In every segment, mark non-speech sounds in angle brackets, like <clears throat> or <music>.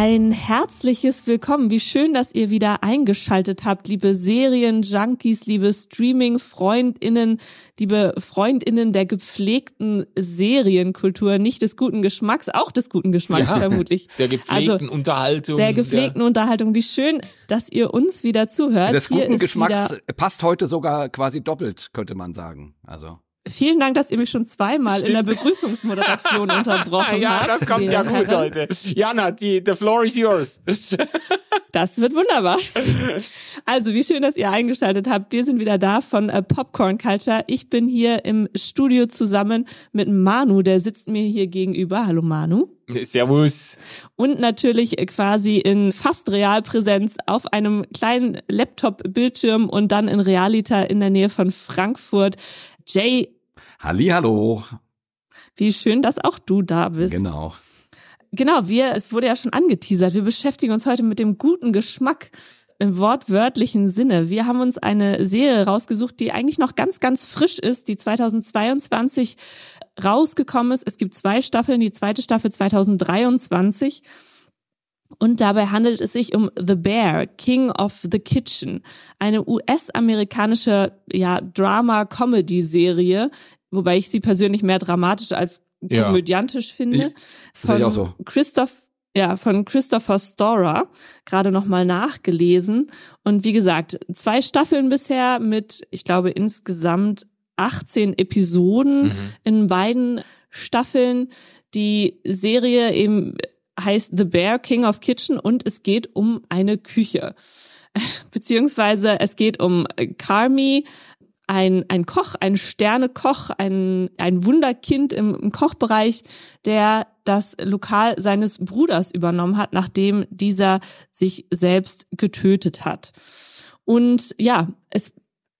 Ein herzliches Willkommen. Wie schön, dass ihr wieder eingeschaltet habt, liebe Serien-Junkies, liebe Streaming-FreundInnen, liebe FreundInnen der gepflegten Serienkultur, nicht des guten Geschmacks, auch des guten Geschmacks Ja, vermutlich. Der gepflegten Also, Unterhaltung. der gepflegten Unterhaltung. Wie schön, dass ihr uns wieder zuhört. Des Hier guten Geschmacks passt heute sogar quasi doppelt, könnte man sagen. Also. Vielen Dank, dass ihr mich schon zweimal in der Stimmt. Begrüßungsmoderation <laughs> unterbrochen ja, habt. das kommt ja liebe gut Herren. heute. Jana, die, the floor is yours. Das wird wunderbar. Also, wie schön, dass ihr eingeschaltet habt. Wir sind wieder da von äh, Popcorn Culture. Ich bin hier im Studio zusammen mit Manu, der sitzt mir hier gegenüber. Hallo Manu. Servus. Und natürlich äh, quasi in fast Realpräsenz auf einem kleinen Laptop-Bildschirm und dann in Realita in der Nähe von Frankfurt. Jay, Hallihallo. wie schön, dass auch du da bist. Genau. Genau, wir, es wurde ja schon angeteasert, wir beschäftigen uns heute mit dem guten Geschmack im wortwörtlichen Sinne. Wir haben uns eine Serie rausgesucht, die eigentlich noch ganz, ganz frisch ist, die 2022 rausgekommen ist. Es gibt zwei Staffeln, die zweite Staffel 2023. Und dabei handelt es sich um The Bear, King of the Kitchen, eine US-amerikanische ja, Drama-Comedy-Serie, wobei ich sie persönlich mehr dramatisch als Ja. komödiantisch finde. sehe ich so. Christoph, ja, von Christopher Storer, gerade nochmal nachgelesen. Und wie gesagt, zwei Staffeln bisher mit, ich glaube, insgesamt 18 Episoden Mhm. in beiden Staffeln. Die Serie eben heißt The Bear King of Kitchen und es geht um eine Küche. <laughs> Beziehungsweise es geht um Carmi, ein, ein Koch, ein Sternekoch, ein, ein Wunderkind im, im Kochbereich, der das Lokal seines Bruders übernommen hat, nachdem dieser sich selbst getötet hat. Und ja, es,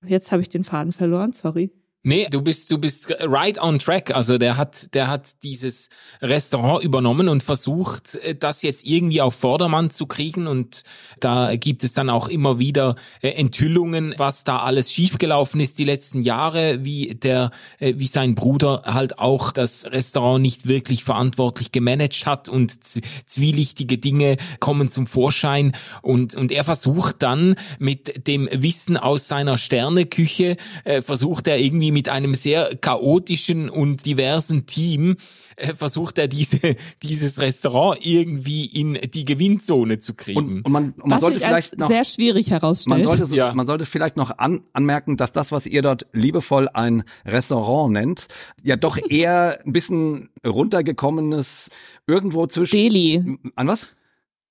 jetzt habe ich den Faden verloren, sorry. Nee, du bist, du bist right on track. Also der hat, der hat dieses Restaurant übernommen und versucht, äh, das jetzt irgendwie auf Vordermann zu kriegen. Und da gibt es dann auch immer wieder äh, Enthüllungen, was da alles schiefgelaufen ist die letzten Jahre, wie der, äh, wie sein Bruder halt auch das Restaurant nicht wirklich verantwortlich gemanagt hat und zwielichtige Dinge kommen zum Vorschein. Und, und er versucht dann mit dem Wissen aus seiner Sterneküche, versucht er irgendwie mit einem sehr chaotischen und diversen Team, äh, versucht er diese, <laughs> dieses Restaurant irgendwie in die Gewinnzone zu kriegen. Und, und man, und man Was sollte sich als vielleicht noch, sehr schwierig herausstellt. man sollte, so, Ja. man sollte vielleicht noch an, anmerken, dass das, was ihr dort liebevoll ein Restaurant nennt, ja doch <laughs> eher ein bisschen runtergekommenes irgendwo zwischen. Deli. An was?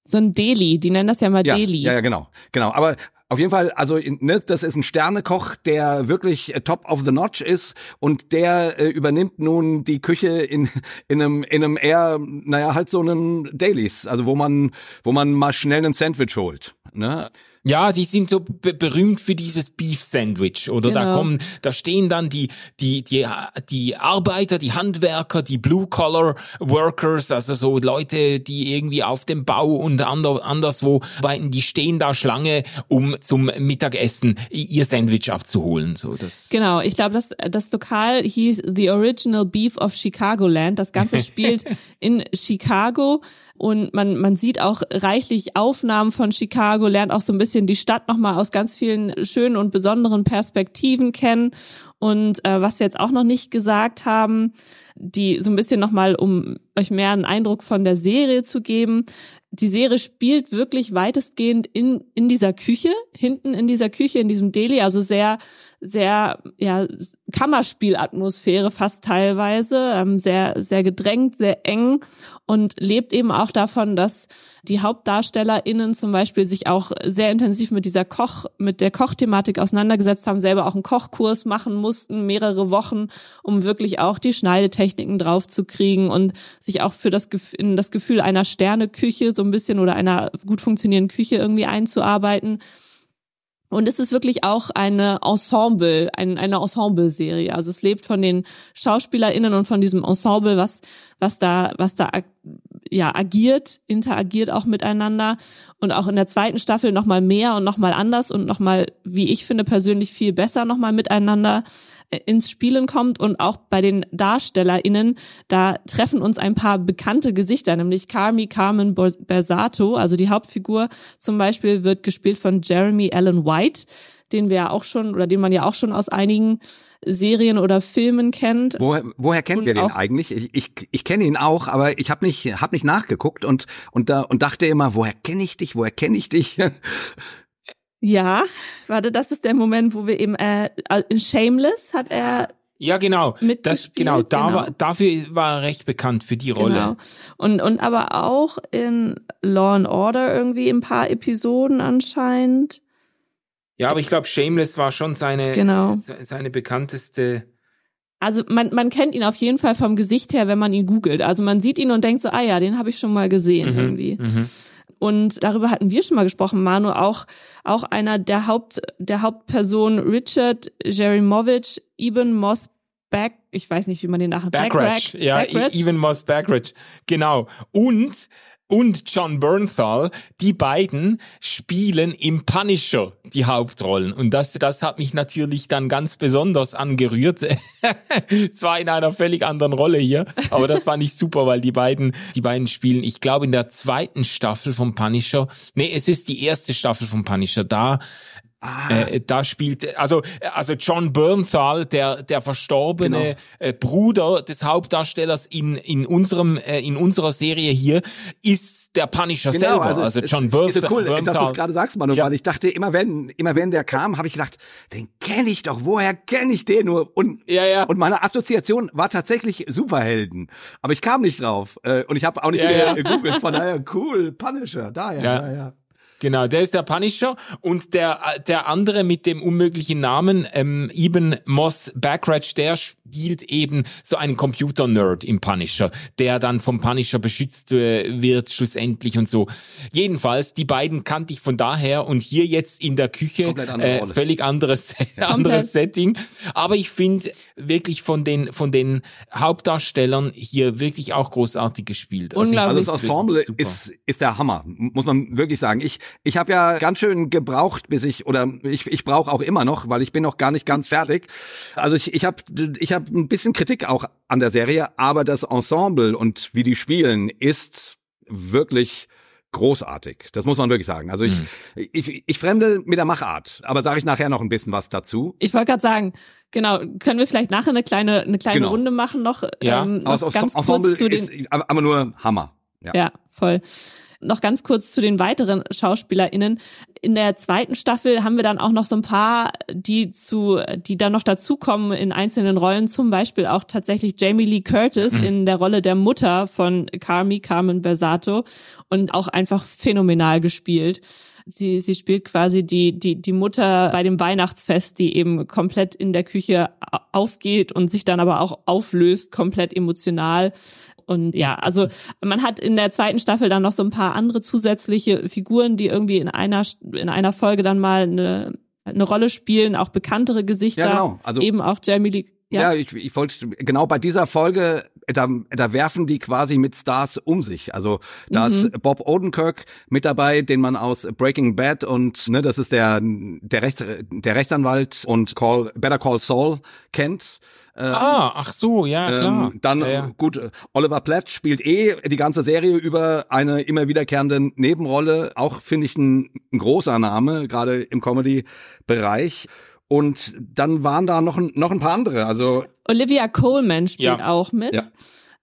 So ein Deli, die nennen das ja mal Ja, Deli. ja, ja, genau, genau. Aber auf jeden Fall, also ne, das ist ein Sternekoch, der wirklich äh, top of the notch ist und der äh, übernimmt nun die Küche in in einem in einem eher, naja, halt so einem Dailies, also wo man wo man mal schnell einen Sandwich holt. Ne? Ja, die sind so be berühmt für dieses Beef Sandwich oder da Genau. kommen, da stehen dann die die die die Arbeiter, die Handwerker, die Blue Collar Workers, also so Leute, die irgendwie auf dem Bau und ander, anderswo arbeiten, die stehen da Schlange, um zum Mittagessen ihr Sandwich abzuholen, so das. Genau, ich glaube, das, das Lokal hieß The Original Beef of Chicagoland. Das Ganze spielt <laughs> in Chicago und man, man sieht auch reichlich Aufnahmen von Chicago, lernt auch so ein bisschen die Stadt nochmal aus ganz vielen schönen und besonderen Perspektiven kennen. Und äh, was wir jetzt auch noch nicht gesagt haben, die so ein bisschen nochmal, um euch mehr einen Eindruck von der Serie zu geben. Die Serie spielt wirklich weitestgehend in, in dieser Küche, hinten in dieser Küche, in diesem Deli, also sehr, sehr, ja, Kammerspielatmosphäre fast teilweise, ähm, sehr, sehr gedrängt, sehr eng und lebt eben auch davon, dass die HauptdarstellerInnen zum Beispiel sich auch sehr intensiv mit dieser Koch, mit der Kochthematik auseinandergesetzt haben, selber auch einen Kochkurs machen mussten, mehrere Wochen, um wirklich auch die Schneidetechniken draufzukriegen und sich auch für das, in das Gefühl einer Sterneküche so ein bisschen oder einer gut funktionierenden Küche irgendwie einzuarbeiten. Und es ist wirklich auch eine Ensemble, ein, eine Ensemble-Serie. Also es lebt von den SchauspielerInnen und von diesem Ensemble, was, was da, was da ja agiert, interagiert auch miteinander und auch in der zweiten Staffel noch mal mehr und noch mal anders und noch mal, wie ich finde persönlich viel besser noch mal miteinander ins Spielen kommt und auch bei den DarstellerInnen, da treffen uns ein paar bekannte Gesichter, nämlich Carmi Carmen Bersato, also die Hauptfigur zum Beispiel wird gespielt von Jeremy Allen White, den wir ja auch schon oder den man ja auch schon aus einigen Serien oder Filmen kennt. Woher, woher kennen wir den eigentlich? Ich, ich, ich kenne ihn auch, aber ich habe nicht, hab nicht nachgeguckt und, und, da, und dachte immer, woher kenne ich dich, woher kenne ich dich? <laughs> Ja, warte, das ist der Moment, wo wir eben äh, in Shameless hat er ja, genau. Das, genau, da genau. War, dafür war er recht bekannt für die Rolle. Genau. Und, und aber auch in Law and Order irgendwie ein paar Episoden anscheinend. Ja, aber ich glaube, Shameless war schon seine, genau. seine bekannteste. Also man, man kennt ihn auf jeden Fall vom Gesicht her, wenn man ihn googelt. Also man sieht ihn und denkt so, ah ja, den habe ich schon mal gesehen mhm, irgendwie. Mhm. Und darüber hatten wir schon mal gesprochen, Manu, auch, auch einer der Haupt, der Hauptperson, Richard Jerimovic, Eben Moss Back, ich weiß nicht, wie man den nachher Backratch, ja, Backratch. Even Moss Backratch, genau. Und und John Bernthal, die beiden spielen im Punisher die Hauptrollen. Und das, das hat mich natürlich dann ganz besonders angerührt. <laughs> Zwar in einer völlig anderen Rolle hier, aber das fand ich super, weil die beiden, die beiden spielen, ich glaube in der zweiten Staffel vom Punisher, nee, es ist die erste Staffel vom Punisher, da Ah. Äh, da spielt also also John Bernthal, der der verstorbene genau. äh, Bruder des Hauptdarstellers in in unserem äh, in unserer Serie hier ist der Punisher genau, selber. Also, also John Bernthal. Ist so cool, Bernthal. dass du es gerade sagst, Manu, ja. weil ich dachte immer wenn immer wenn der kam, habe ich gedacht, den kenne ich doch. Woher kenne ich den nur? Und ja, ja. und meine Assoziation war tatsächlich Superhelden, aber ich kam nicht drauf äh, und ich habe auch nicht ja, ja. gegoogelt. Von daher cool Punisher, daher ja ja. Ja. Genau, der ist der Punisher und der der andere mit dem unmöglichen Namen ähm, Eben Moss Backratch, der spielt eben so einen Computer-Nerd im Punisher, der dann vom Punisher beschützt äh, wird schlussendlich und so. Jedenfalls, die beiden kannte ich von daher und hier jetzt in der Küche äh, völlig anderes <laughs> anderes Setting. Aber ich finde wirklich von den von den Hauptdarstellern hier wirklich auch großartig gespielt. Also Unglaublich. Also das Ensemble ist ist der Hammer, muss man wirklich sagen. Ich ich habe ja ganz schön gebraucht, bis ich oder ich ich brauche auch immer noch, weil ich bin noch gar nicht ganz fertig. Also ich ich habe ich habe ein bisschen Kritik auch an der Serie, aber das Ensemble und wie die spielen ist wirklich großartig. Das muss man wirklich sagen. Also ich, mhm. ich, ich fremde mit der Machart, aber sage ich nachher noch ein bisschen was dazu. Ich wollte gerade sagen, genau, können wir vielleicht nachher eine kleine, eine kleine genau. Runde machen noch? Ja, ähm, noch aus, ganz Ensemble kurz zu den, ist aber nur Hammer. Ja, ja voll. Noch ganz kurz zu den weiteren SchauspielerInnen. In der zweiten Staffel haben wir dann auch noch so ein paar, die zu, die dann noch dazukommen in einzelnen Rollen, zum Beispiel auch tatsächlich Jamie Lee Curtis mhm. in der Rolle der Mutter von Carmi, Carmen Bersato und auch einfach phänomenal gespielt. Sie, sie spielt quasi die, die, die Mutter bei dem Weihnachtsfest, die eben komplett in der Küche aufgeht und sich dann aber auch auflöst, komplett emotional. Und ja, also man hat in der zweiten Staffel dann noch so ein paar andere zusätzliche Figuren, die irgendwie in einer in einer Folge dann mal eine eine Rolle spielen, auch bekanntere Gesichter, ja, genau. also, eben auch Jamie Lee. Ja, ja ich, ich wollte genau bei dieser Folge da, da werfen die quasi mit Stars um sich. Also da mhm. ist Bob Odenkirk mit dabei, den man aus Breaking Bad und ne, das ist der der Rechts, der Rechtsanwalt und Call Better Call Saul kennt. Ähm, ah, ach so, ja, ähm, klar. Ähm, dann, ja, ja. gut, Oliver Platt spielt eh die ganze Serie über eine immer wiederkehrende Nebenrolle. Auch finde ich ein, ein großer Name, gerade im Comedy-Bereich. Und dann waren da noch, noch ein paar andere. Also Olivia Coleman spielt ja. auch mit. Ja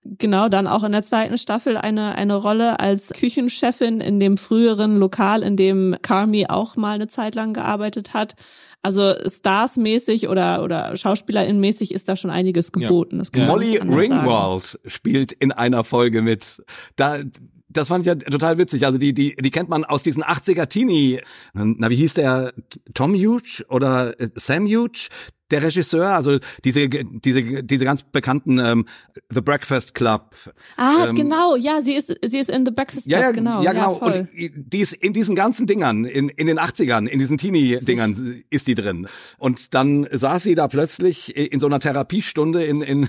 genau dann auch in der zweiten Staffel eine, eine Rolle als Küchenchefin in dem früheren Lokal, in dem Carmi auch mal eine Zeit lang gearbeitet hat. Also Stars-mäßig oder, oder Schauspielerin-mäßig ist da schon einiges geboten. Ja. Molly Ringwald sagen. spielt in einer Folge mit. Da, das fand ich ja total witzig. Also die, die, die kennt man aus diesen 80er Teenie. Na, wie hieß der? Tom Huge oder Sam Huge? Der Regisseur, also diese diese diese ganz bekannten ähm, The Breakfast Club. Ah, ähm, genau, ja, sie ist sie ist in The Breakfast Club, ja, ja, genau. Ja, genau. Ja, und die ist in diesen ganzen Dingern in in den 80ern, in diesen Teenie Dingern <laughs> ist die drin. Und dann saß sie da plötzlich in so einer Therapiestunde in in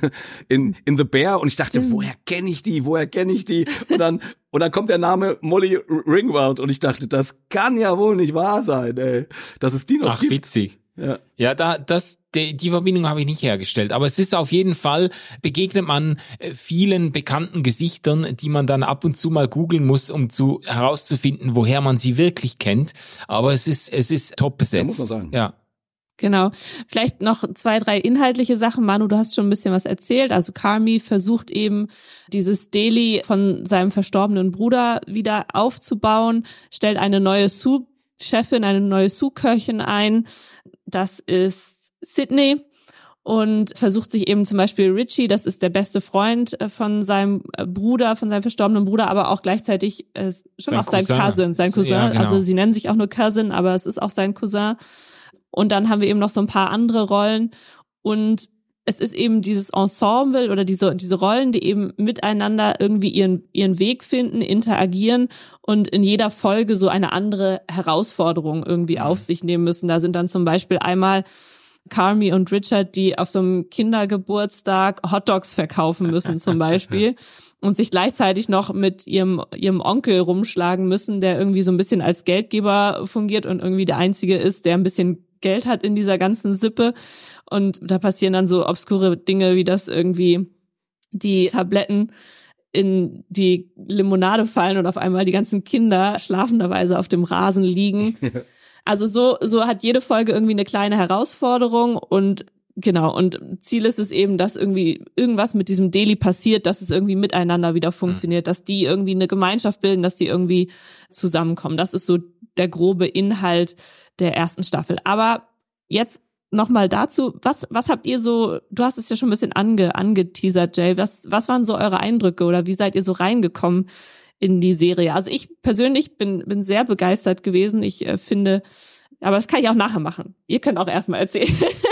in in The Bear und ich dachte, Stimmt. woher kenne ich die? Woher kenne ich die? Und dann <laughs> und dann kommt der Name Molly Ringwald und ich dachte, das kann ja wohl nicht wahr sein, ey. Das ist die noch Ach, gibt. witzig. Ja. ja, da das die, die Verbindung habe ich nicht hergestellt, aber es ist auf jeden Fall begegnet man äh, vielen bekannten Gesichtern, die man dann ab und zu mal googeln muss, um zu herauszufinden, woher man sie wirklich kennt, aber es ist es ist top besetzt. Ja, muss man sagen. Ja. Genau. Vielleicht noch zwei, drei inhaltliche Sachen. Manu, du hast schon ein bisschen was erzählt. Also Carmi versucht eben dieses Deli von seinem verstorbenen Bruder wieder aufzubauen, stellt eine neue Sous-Chefin, eine neue Sous-Köchin ein. Das ist Sydney und versucht sich eben zum Beispiel Richie, das ist der beste Freund äh, von seinem äh, Bruder, von seinem verstorbenen Bruder, aber auch gleichzeitig äh, schon sein auch sein Cousin, Cousin sein Cousin. Ja, genau. Also sie nennen sich auch nur Cousin, aber es ist auch sein Cousin. Und dann haben wir eben noch so ein paar andere Rollen. Und es ist eben dieses Ensemble oder diese, diese Rollen, die eben miteinander irgendwie ihren, ihren Weg finden, interagieren und in jeder Folge so eine andere Herausforderung irgendwie auf sich nehmen müssen. Da sind dann zum Beispiel einmal Carmi und Richard, die auf so einem Kindergeburtstag Hotdogs verkaufen müssen zum Beispiel <laughs> und sich gleichzeitig noch mit ihrem, ihrem Onkel rumschlagen müssen, der irgendwie so ein bisschen als Geldgeber fungiert und irgendwie der Einzige ist, der ein bisschen Geld hat in dieser ganzen Sippe. Und da passieren dann so obskure Dinge, wie das irgendwie die Tabletten in die Limonade fallen und auf einmal die ganzen Kinder schlafenderweise auf dem Rasen liegen. <laughs> Also so, so hat jede Folge irgendwie eine kleine Herausforderung und genau, und Ziel ist es eben, dass irgendwie irgendwas mit diesem Daily passiert, dass es irgendwie miteinander wieder funktioniert, dass die irgendwie eine Gemeinschaft bilden, dass die irgendwie zusammenkommen. Das ist so der grobe Inhalt der ersten Staffel. Aber jetzt nochmal dazu, was, was habt ihr so, du hast es ja schon ein bisschen ange, angeteasert, Jay, was, was waren so eure Eindrücke oder wie seid ihr so reingekommen in die Serie? Also ich persönlich bin, bin sehr begeistert gewesen. Ich äh, finde, aber das kann ich auch nachher machen. Ihr könnt auch erstmal erzählen. <laughs>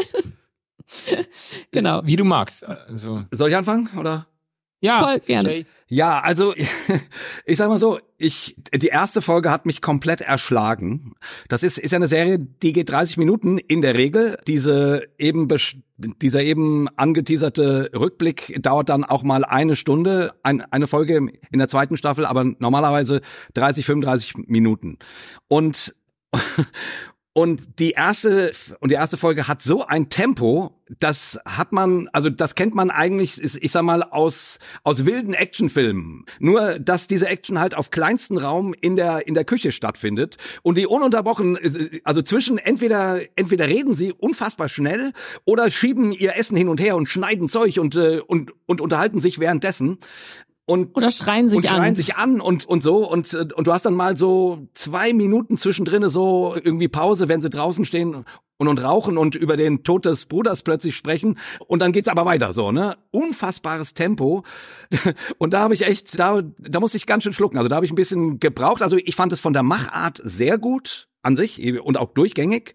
<laughs> genau. Wie du magst. Also. Soll ich anfangen oder? Ja, voll gerne. Jay. Ja, also <laughs> ich sag mal so, ich die erste Folge hat mich komplett erschlagen. Das ist ist ja eine Serie, die geht 30 Minuten in der Regel. Diese eben dieser eben angeteaserte Rückblick dauert dann auch mal eine Stunde, ein, eine Folge in der zweiten Staffel, aber normalerweise 30 35 Minuten. Und <laughs> und die erste und die erste Folge hat so ein Tempo, das hat man, also das kennt man eigentlich, ich sag mal aus aus wilden Actionfilmen. Nur, dass diese Action halt auf kleinsten Raum in der in der Küche stattfindet und die ununterbrochen, also zwischen entweder entweder reden sie unfassbar schnell oder schieben ihr Essen hin und her und schneiden Zeug und äh, und und unterhalten sich währenddessen und oder schreien sich und an. schreien sich an und und so. Und und du hast dann mal so zwei Minuten zwischendrin so irgendwie Pause, wenn sie draußen stehen und und rauchen und über den Tod des Bruders plötzlich sprechen. Und dann geht's aber weiter so ne? Unfassbares Tempo. <laughs> Und da habe ich echt da da muss ich ganz schön schlucken. Also da habe ich ein bisschen gebraucht. Also ich fand es von der Machart sehr gut an sich und auch durchgängig.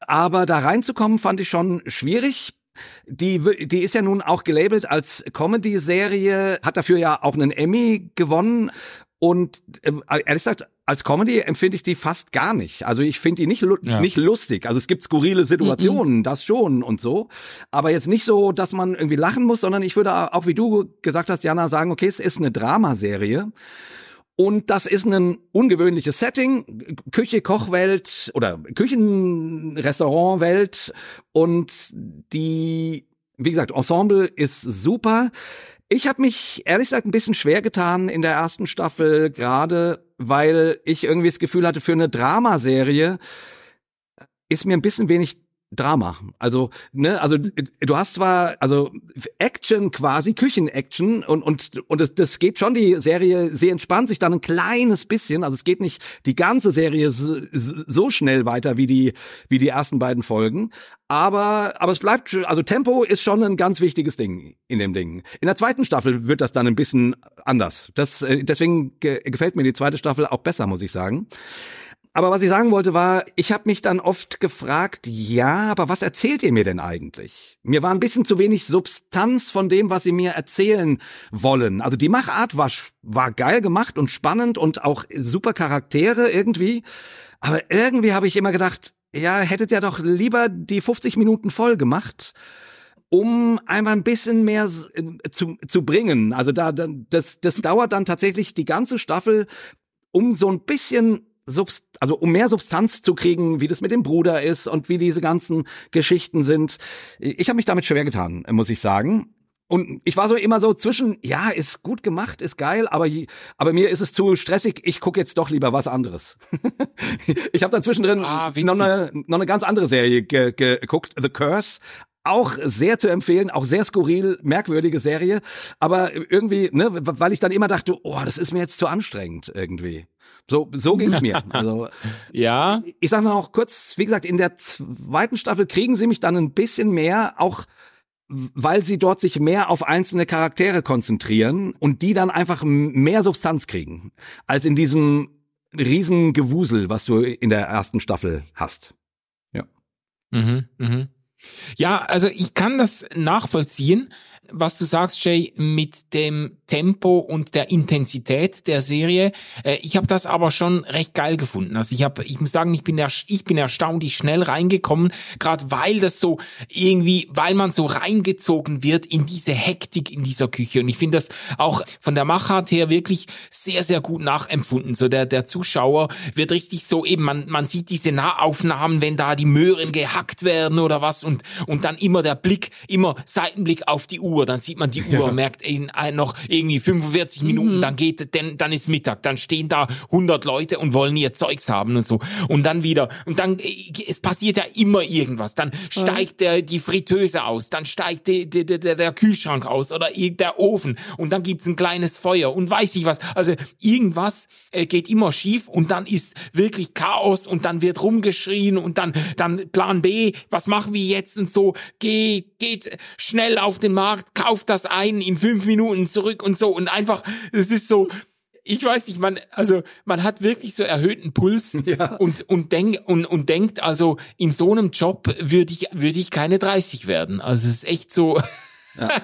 Aber da reinzukommen fand ich schon schwierig die, die ist ja nun auch gelabelt als Comedy-Serie, hat dafür ja auch einen Emmy gewonnen. Und äh, ehrlich gesagt, als Comedy empfinde ich die fast gar nicht. Also ich finde die nicht, ja. nicht lustig. Also es gibt skurrile Situationen, mhm. das schon und so. Aber jetzt nicht so, dass man irgendwie lachen muss, sondern ich würde auch, wie du gesagt hast, Jana, sagen, okay, es ist eine Dramaserie. Und das ist ein ungewöhnliches Setting, Küche, Kochwelt oder Küchenrestaurantwelt und die, wie gesagt, Ensemble ist super. Ich habe mich ehrlich gesagt ein bisschen schwer getan in der ersten Staffel, gerade weil ich irgendwie das Gefühl hatte, für eine Dramaserie ist mir ein bisschen wenig Drama. Also, ne, also du hast zwar also Action quasi, Küchen-Action und und und das, das geht schon die Serie, sie entspannt sich dann ein kleines bisschen, also es geht nicht die ganze Serie so schnell weiter wie die wie die ersten beiden Folgen, aber aber es bleibt also Tempo ist schon ein ganz wichtiges Ding in dem Ding. In der zweiten Staffel wird das dann ein bisschen anders. Das äh, deswegen gefällt mir die zweite Staffel auch besser, muss ich sagen. Aber was ich sagen wollte war, ich habe mich dann oft gefragt, ja, aber was erzählt ihr mir denn eigentlich? Mir war ein bisschen zu wenig Substanz von dem, was sie mir erzählen wollen. Also die Machart war, war geil gemacht und spannend und auch super Charaktere irgendwie. Aber irgendwie habe ich immer gedacht, ja, hättet ihr doch lieber die 50 Minuten voll gemacht um einfach ein bisschen mehr äh, zu, zu bringen. Also da, das, das dauert dann tatsächlich die ganze Staffel, um so ein bisschen Subst also um mehr Substanz zu kriegen, wie das mit dem Bruder ist und wie diese ganzen Geschichten sind. Ich habe mich damit schwer getan, muss ich sagen. Und ich war so immer so zwischen, ja, ist gut gemacht, ist geil, aber, aber mir ist es zu stressig, ich gucke jetzt doch lieber was anderes. <laughs> ich habe da zwischendrin ah, noch, eine, noch eine ganz andere Serie ge geguckt, The Curse. Auch sehr zu empfehlen, auch sehr skurril, merkwürdige Serie. Aber irgendwie, ne, weil ich dann immer dachte, oh, das ist mir jetzt zu anstrengend irgendwie. So, so ging's <laughs> mir. Also, ja. Ich sage noch kurz, wie gesagt, in der zweiten Staffel kriegen sie mich dann ein bisschen mehr, auch weil sie dort sich mehr auf einzelne Charaktere konzentrieren und die dann einfach mehr Substanz kriegen, als in diesem riesen Gewusel, was du in der ersten Staffel hast. Ja. Mhm, mhm. Ja, also ich kann das nachvollziehen was du sagst, Jay, mit dem Tempo und der Intensität der Serie. Äh, ich habe das aber schon recht geil gefunden. Also ich habe, ich muss sagen, ich bin, ich bin erstaunlich schnell reingekommen, gerade weil das so irgendwie, weil man so reingezogen wird in diese Hektik in dieser Küche. Und ich finde das auch von der Machart her wirklich sehr, sehr gut nachempfunden. So der, der Zuschauer wird richtig so eben, man, man sieht diese Nahaufnahmen, wenn da die Möhren gehackt werden oder was und, und dann immer der Blick, immer Seitenblick auf die Uhr Uhr, dann sieht man die Uhr, ja. merkt in, noch irgendwie 45 Minuten, mhm. dann geht, denn, dann ist Mittag, dann stehen da 100 Leute und wollen ihr Zeugs haben und so. Und dann wieder, und dann, äh, es passiert ja immer irgendwas. Dann steigt der, die Fritteuse aus, dann steigt die, die, die, der Kühlschrank aus oder der Ofen und dann gibt's ein kleines Feuer und weiß ich was. Also irgendwas äh, geht immer schief und dann ist wirklich Chaos und dann wird rumgeschrien und dann, dann Plan B, was machen wir jetzt und so, geht, geht schnell auf den Markt, kauft das ein in fünf Minuten zurück und so und einfach, es ist so, ich weiß nicht, man, also man hat wirklich so erhöhten Puls <laughs> ja. und und denk, und und denkt, also in so einem Job würde ich würde ich keine 30 werden. Also es ist echt so. Ja. <laughs>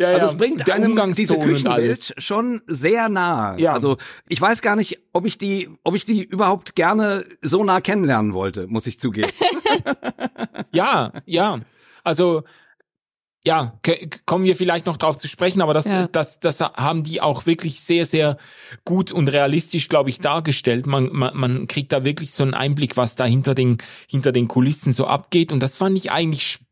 Ja, also es bringt der einem diese Küchenwelt schon sehr nah. Ja. Also ich weiß gar nicht, ob ich die, ob ich die überhaupt gerne so nah kennenlernen wollte, muss ich zugeben. <laughs> ja, ja. Also ja, kommen wir vielleicht noch drauf zu sprechen, aber das, ja. das, das haben die auch wirklich sehr, sehr gut und realistisch, glaube ich, dargestellt. Man, man, man kriegt da wirklich so einen Einblick, was da hinter den, hinter den Kulissen so abgeht. Und das fand ich eigentlich spannend.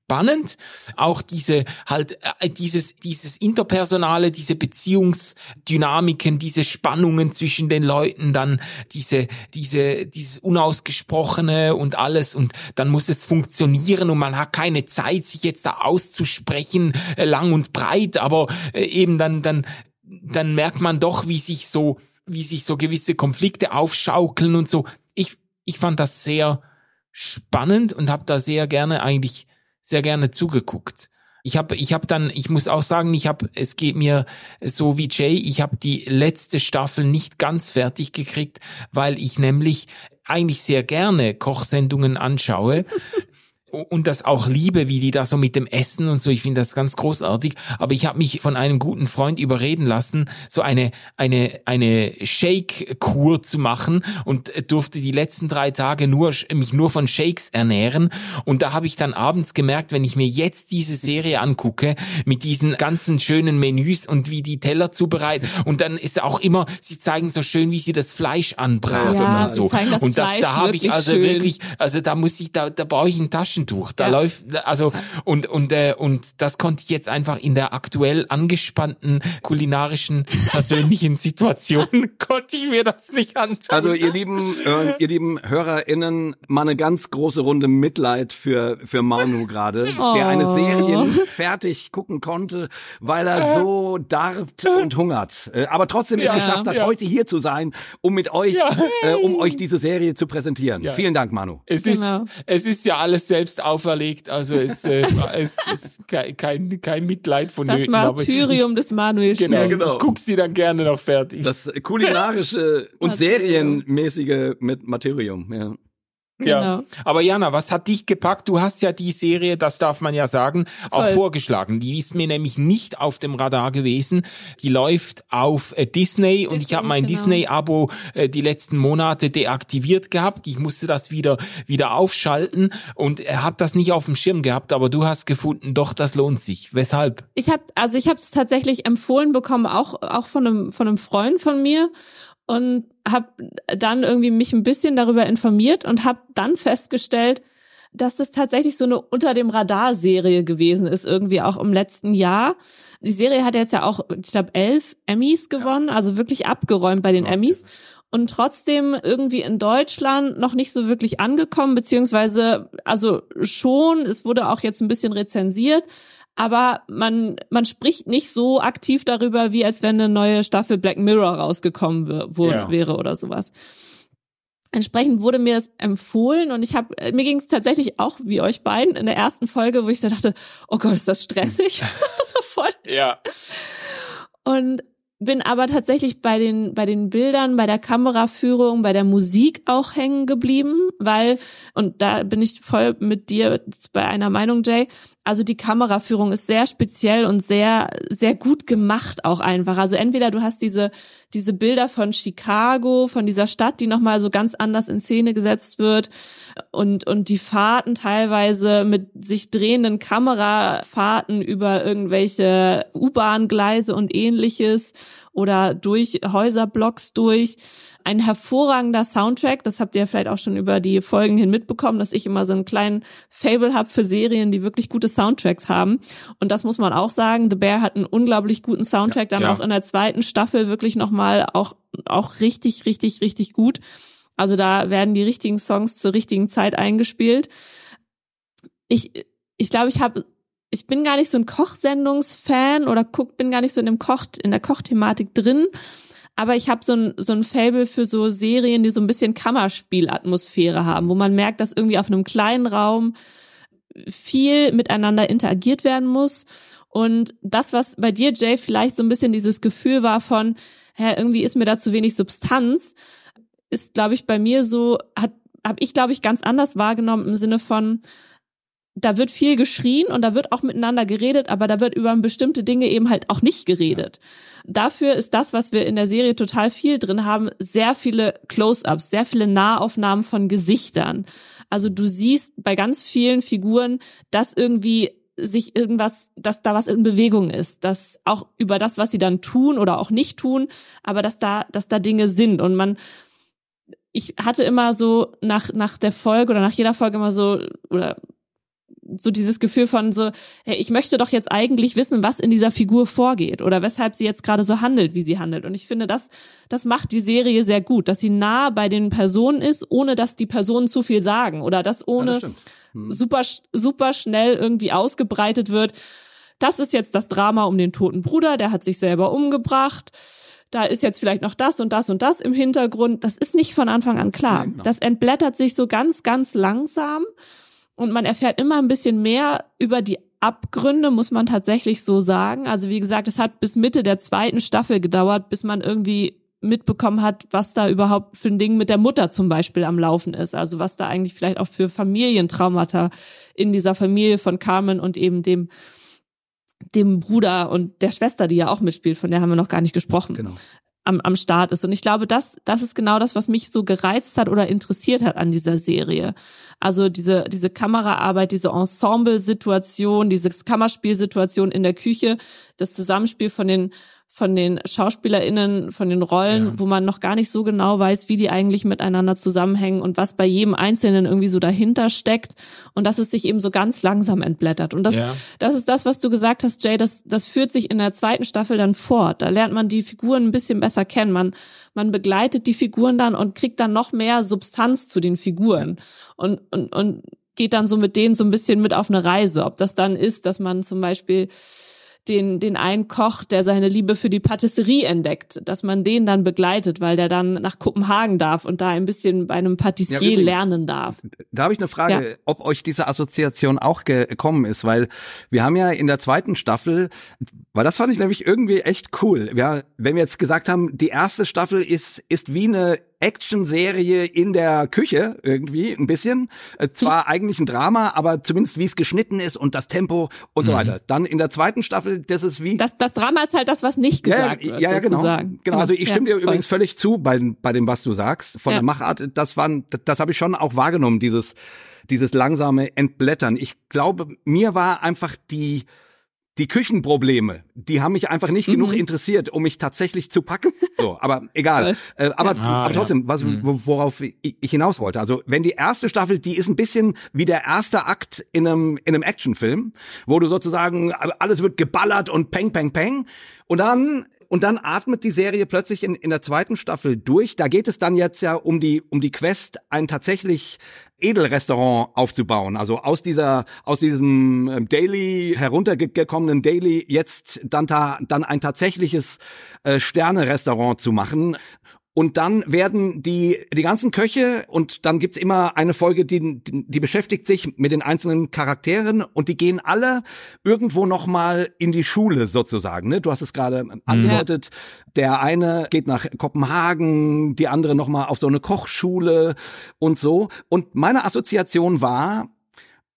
Auch diese halt äh, dieses dieses interpersonale, diese Beziehungsdynamiken, diese Spannungen zwischen den Leuten, dann diese diese dieses unausgesprochene und alles. Und dann muss es funktionieren und man hat keine Zeit, sich jetzt da auszusprechen äh, lang und breit, aber äh, eben dann dann dann merkt man doch, wie sich so wie sich so gewisse Konflikte aufschaukeln und so. Ich ich fand das sehr spannend und habe da sehr gerne eigentlich sehr gerne zugeguckt. Ich habe ich hab dann, ich muss auch sagen, ich habe, es geht mir so wie Jay, ich habe die letzte Staffel nicht ganz fertig gekriegt, weil ich nämlich eigentlich sehr gerne Kochsendungen anschaue und das auch liebe, wie die da so mit dem Essen und so. Ich finde das ganz großartig. Aber ich habe mich von einem guten Freund überreden lassen, so eine eine eine Shake-Kur zu machen und durfte die letzten drei Tage nur mich nur von Shakes ernähren. Und da habe ich dann abends gemerkt, wenn ich mir jetzt diese Serie angucke mit diesen ganzen schönen Menüs und wie die Teller zubereiten und dann ist auch immer, sie zeigen so schön, wie sie das Fleisch anbraten ja, und so. Das und das, da habe ich also schön. wirklich, also da muss ich, da da brauche ich ein Taschen Taschentuch. Da ja. läuft also und und äh, und das konnte ich jetzt einfach in der aktuell angespannten kulinarischen <laughs> persönlichen Situation <laughs> konnte ich mir das nicht anschauen. Also ihr lieben äh, ihr lieben Hörerinnen, mal eine ganz große Runde Mitleid für für Manu gerade, oh. der eine Serie fertig gucken konnte, weil er so darbt und hungert. Äh, aber trotzdem es geschafft hat, heute hier zu sein, um mit euch, äh, um euch diese Serie zu präsentieren. Vielen Dank, Manu. Es genau. ist, es ist ja alles selbst auferlegt, also es, äh, es ist kein, kein Mitleid von Das Martyrium des Manuel Genau, genau. Ich guck sie dann gerne noch fertig. Das kulinarische und serienmäßige mit Martyrium, ja. Ja. Genau. Aber Jana, was hat dich gepackt? Du hast ja die Serie, das darf man ja sagen, auch Voll. vorgeschlagen. Die ist mir nämlich nicht auf dem Radar gewesen. Die läuft auf äh, Disney, Disney und ich habe mein genau. Disney-Abo äh, die letzten Monate deaktiviert gehabt. Ich musste das wieder wieder aufschalten und er hat das nicht auf dem Schirm gehabt. Aber du hast gefunden, doch, das lohnt sich. Weshalb? Ich habe also ich habe es tatsächlich empfohlen bekommen, auch auch von einem von einem Freund von mir und habe dann irgendwie mich ein bisschen darüber informiert und habe dann festgestellt, dass das tatsächlich so eine unter dem Radar Serie gewesen ist irgendwie auch im letzten Jahr. Die Serie hat jetzt ja auch, ich glaube, elf Emmys gewonnen, also wirklich abgeräumt bei den okay. Emmys und trotzdem irgendwie in Deutschland noch nicht so wirklich angekommen, beziehungsweise also schon, es wurde auch jetzt ein bisschen rezensiert, aber man, man spricht nicht so aktiv darüber, wie als wenn eine neue Staffel Black Mirror rausgekommen ja. wäre oder sowas. Entsprechend wurde mir das empfohlen und ich habe mir ging es tatsächlich auch wie euch beiden in der ersten Folge, wo ich da dachte, oh Gott, ist das stressig, <laughs> so voll. Ja. Und bin aber tatsächlich bei den bei den Bildern, bei der Kameraführung, bei der Musik auch hängen geblieben, weil und da bin ich voll mit dir bei einer Meinung, Jay. Also die Kameraführung ist sehr speziell und sehr sehr gut gemacht auch einfach. Also entweder du hast diese diese Bilder von Chicago, von dieser Stadt, die nochmal so ganz anders in Szene gesetzt wird und, und die Fahrten teilweise mit sich drehenden Kamerafahrten über irgendwelche U-Bahn-Gleise und ähnliches oder durch Häuserblocks durch. Ein hervorragender Soundtrack, das habt ihr vielleicht auch schon über die Folgen hin mitbekommen, dass ich immer so einen kleinen Fable habe für Serien, die wirklich gute Soundtracks haben. Und das muss man auch sagen, The Bear hat einen unglaublich guten Soundtrack, dann ja. auch in der zweiten Staffel wirklich nochmal auch, auch richtig, richtig, richtig gut. Also da werden die richtigen Songs zur richtigen Zeit eingespielt. Ich, ich glaube, ich habe ich bin gar nicht so ein Kochsendungsfan oder guck, bin gar nicht so in dem Koch, in der Kochthematik drin. Aber ich habe so ein, so ein Fable für so Serien, die so ein bisschen Kammerspielatmosphäre haben, wo man merkt, dass irgendwie auf einem kleinen Raum viel miteinander interagiert werden muss. Und das, was bei dir, Jay, vielleicht so ein bisschen dieses Gefühl war von, hä, irgendwie ist mir da zu wenig Substanz, ist, glaube ich, bei mir so, hat habe ich, glaube ich, ganz anders wahrgenommen im Sinne von, da wird viel geschrien und da wird auch miteinander geredet, aber da wird über bestimmte Dinge eben halt auch nicht geredet. Dafür ist das, was wir in der Serie total viel drin haben, sehr viele Close-ups, sehr viele Nahaufnahmen von Gesichtern. Also du siehst bei ganz vielen Figuren, dass irgendwie sich irgendwas, dass da was in Bewegung ist, dass auch über das, was sie dann tun oder auch nicht tun, aber dass da, dass da Dinge sind und man ich hatte immer so nach nach der Folge oder nach jeder Folge immer so oder so dieses Gefühl von so, hey, ich möchte doch jetzt eigentlich wissen, was in dieser Figur vorgeht oder weshalb sie jetzt gerade so handelt, wie sie handelt. Und ich finde, das, das macht die Serie sehr gut, dass sie nah bei den Personen ist, ohne dass die Personen zu viel sagen oder dass ohne ja, das hm. super, super schnell irgendwie ausgebreitet wird. Das ist jetzt das Drama um den toten Bruder, der hat sich selber umgebracht. Da ist jetzt vielleicht noch das und das und das im Hintergrund. Das ist nicht von Anfang an klar. Ja, genau. Das entblättert sich so ganz, ganz langsam und man erfährt immer ein bisschen mehr über die Abgründe, muss man tatsächlich so sagen. Also wie gesagt, es hat bis Mitte der zweiten Staffel gedauert, bis man irgendwie mitbekommen hat, was da überhaupt für ein Ding mit der Mutter zum Beispiel am Laufen ist. Also was da eigentlich vielleicht auch für Familientraumata in dieser Familie von Carmen und eben dem dem Bruder und der Schwester, die ja auch mitspielt, von der haben wir noch gar nicht gesprochen, genau am, am Start ist. Und ich glaube, das, das ist genau das, was mich so gereizt hat oder interessiert hat an dieser Serie. Also diese, diese Kameraarbeit, diese Ensemble-Situation, diese Kammerspielsituation in der Küche, das Zusammenspiel von den von den SchauspielerInnen, von den Rollen, ja. wo man noch gar nicht so genau weiß, wie die eigentlich miteinander zusammenhängen und was bei jedem Einzelnen irgendwie so dahinter steckt und dass es sich eben so ganz langsam entblättert. Und das, ja. das ist das, was du gesagt hast, Jay, das, das führt sich in der zweiten Staffel dann fort. Da lernt man die Figuren ein bisschen besser kennen. Man, man begleitet die Figuren dann und kriegt dann noch mehr Substanz zu den Figuren. Und, und, und geht dann so mit denen so ein bisschen mit auf eine Reise. Ob das dann ist, dass man zum Beispiel den, den einen Koch, der seine Liebe für die Patisserie entdeckt, dass man den dann begleitet, weil der dann nach Kopenhagen darf und da ein bisschen bei einem Patissier ja, lernen darf. Da habe ich eine Frage, ja. ob euch diese Assoziation auch gekommen ist, weil wir haben ja in der zweiten Staffel, weil das fand ich nämlich irgendwie echt cool. Wir, wenn wir jetzt gesagt haben, die erste Staffel ist, ist wie eine Action-Serie in der Küche irgendwie ein bisschen. Äh, zwar mhm. eigentlich ein Drama, aber zumindest wie es geschnitten ist und das Tempo und so mhm. weiter. Dann in der zweiten Staffel, das ist wie. Das, das Drama ist halt das, was nicht gesagt ja, wird. Ja, ja, genau. Genau. Also ich stimme ja, dir voll. übrigens völlig zu bei, bei dem, was du sagst. Von ja. der Machart, das waren, das habe ich schon auch wahrgenommen, dieses, dieses langsame Entblättern. Ich glaube, mir war einfach die, die Küchenprobleme, die haben mich einfach nicht mhm. genug interessiert, um mich tatsächlich zu packen. So, aber <laughs> egal. äh, aber, ja. ah, aber trotzdem, was, mhm. worauf ich hinaus wollte. Also, wenn die erste Staffel, die ist ein bisschen wie der erste Akt in einem, in einem Actionfilm, wo du sozusagen alles wird geballert und peng, peng, peng. Und dann und dann atmet die Serie plötzlich in, in der zweiten Staffel durch. Da geht es dann jetzt ja um die, um die Quest, ein tatsächlich Edelrestaurant aufzubauen. Also aus dieser, aus diesem ähm, Daily heruntergekommenen Daily jetzt dann da, dann ein tatsächliches äh, Sterne-Restaurant zu machen. Und dann werden die, die ganzen Köche und dann gibt's immer eine Folge, die, die beschäftigt sich mit den einzelnen Charakteren und die gehen alle irgendwo nochmal in die Schule sozusagen. Ne? Du hast es gerade angedeutet. Ja. Der eine geht nach Kopenhagen, die andere nochmal auf so eine Kochschule und so. Und meine Assoziation war,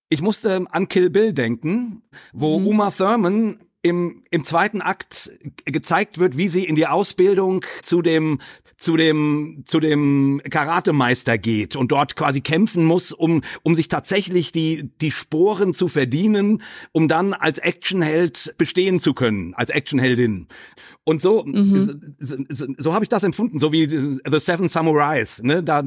ich musste an Kill Bill denken, wo mhm. Uma Thurman im, im zweiten Akt gezeigt wird, wie sie in die Ausbildung zu dem zu dem zu dem Karatemeister geht und dort quasi kämpfen muss, um um sich tatsächlich die die Sporen zu verdienen, um dann als Actionheld bestehen zu können, als Actionheldin. Und so mhm. so, so, so habe ich das empfunden, so wie The Seven Samurais, ne? Da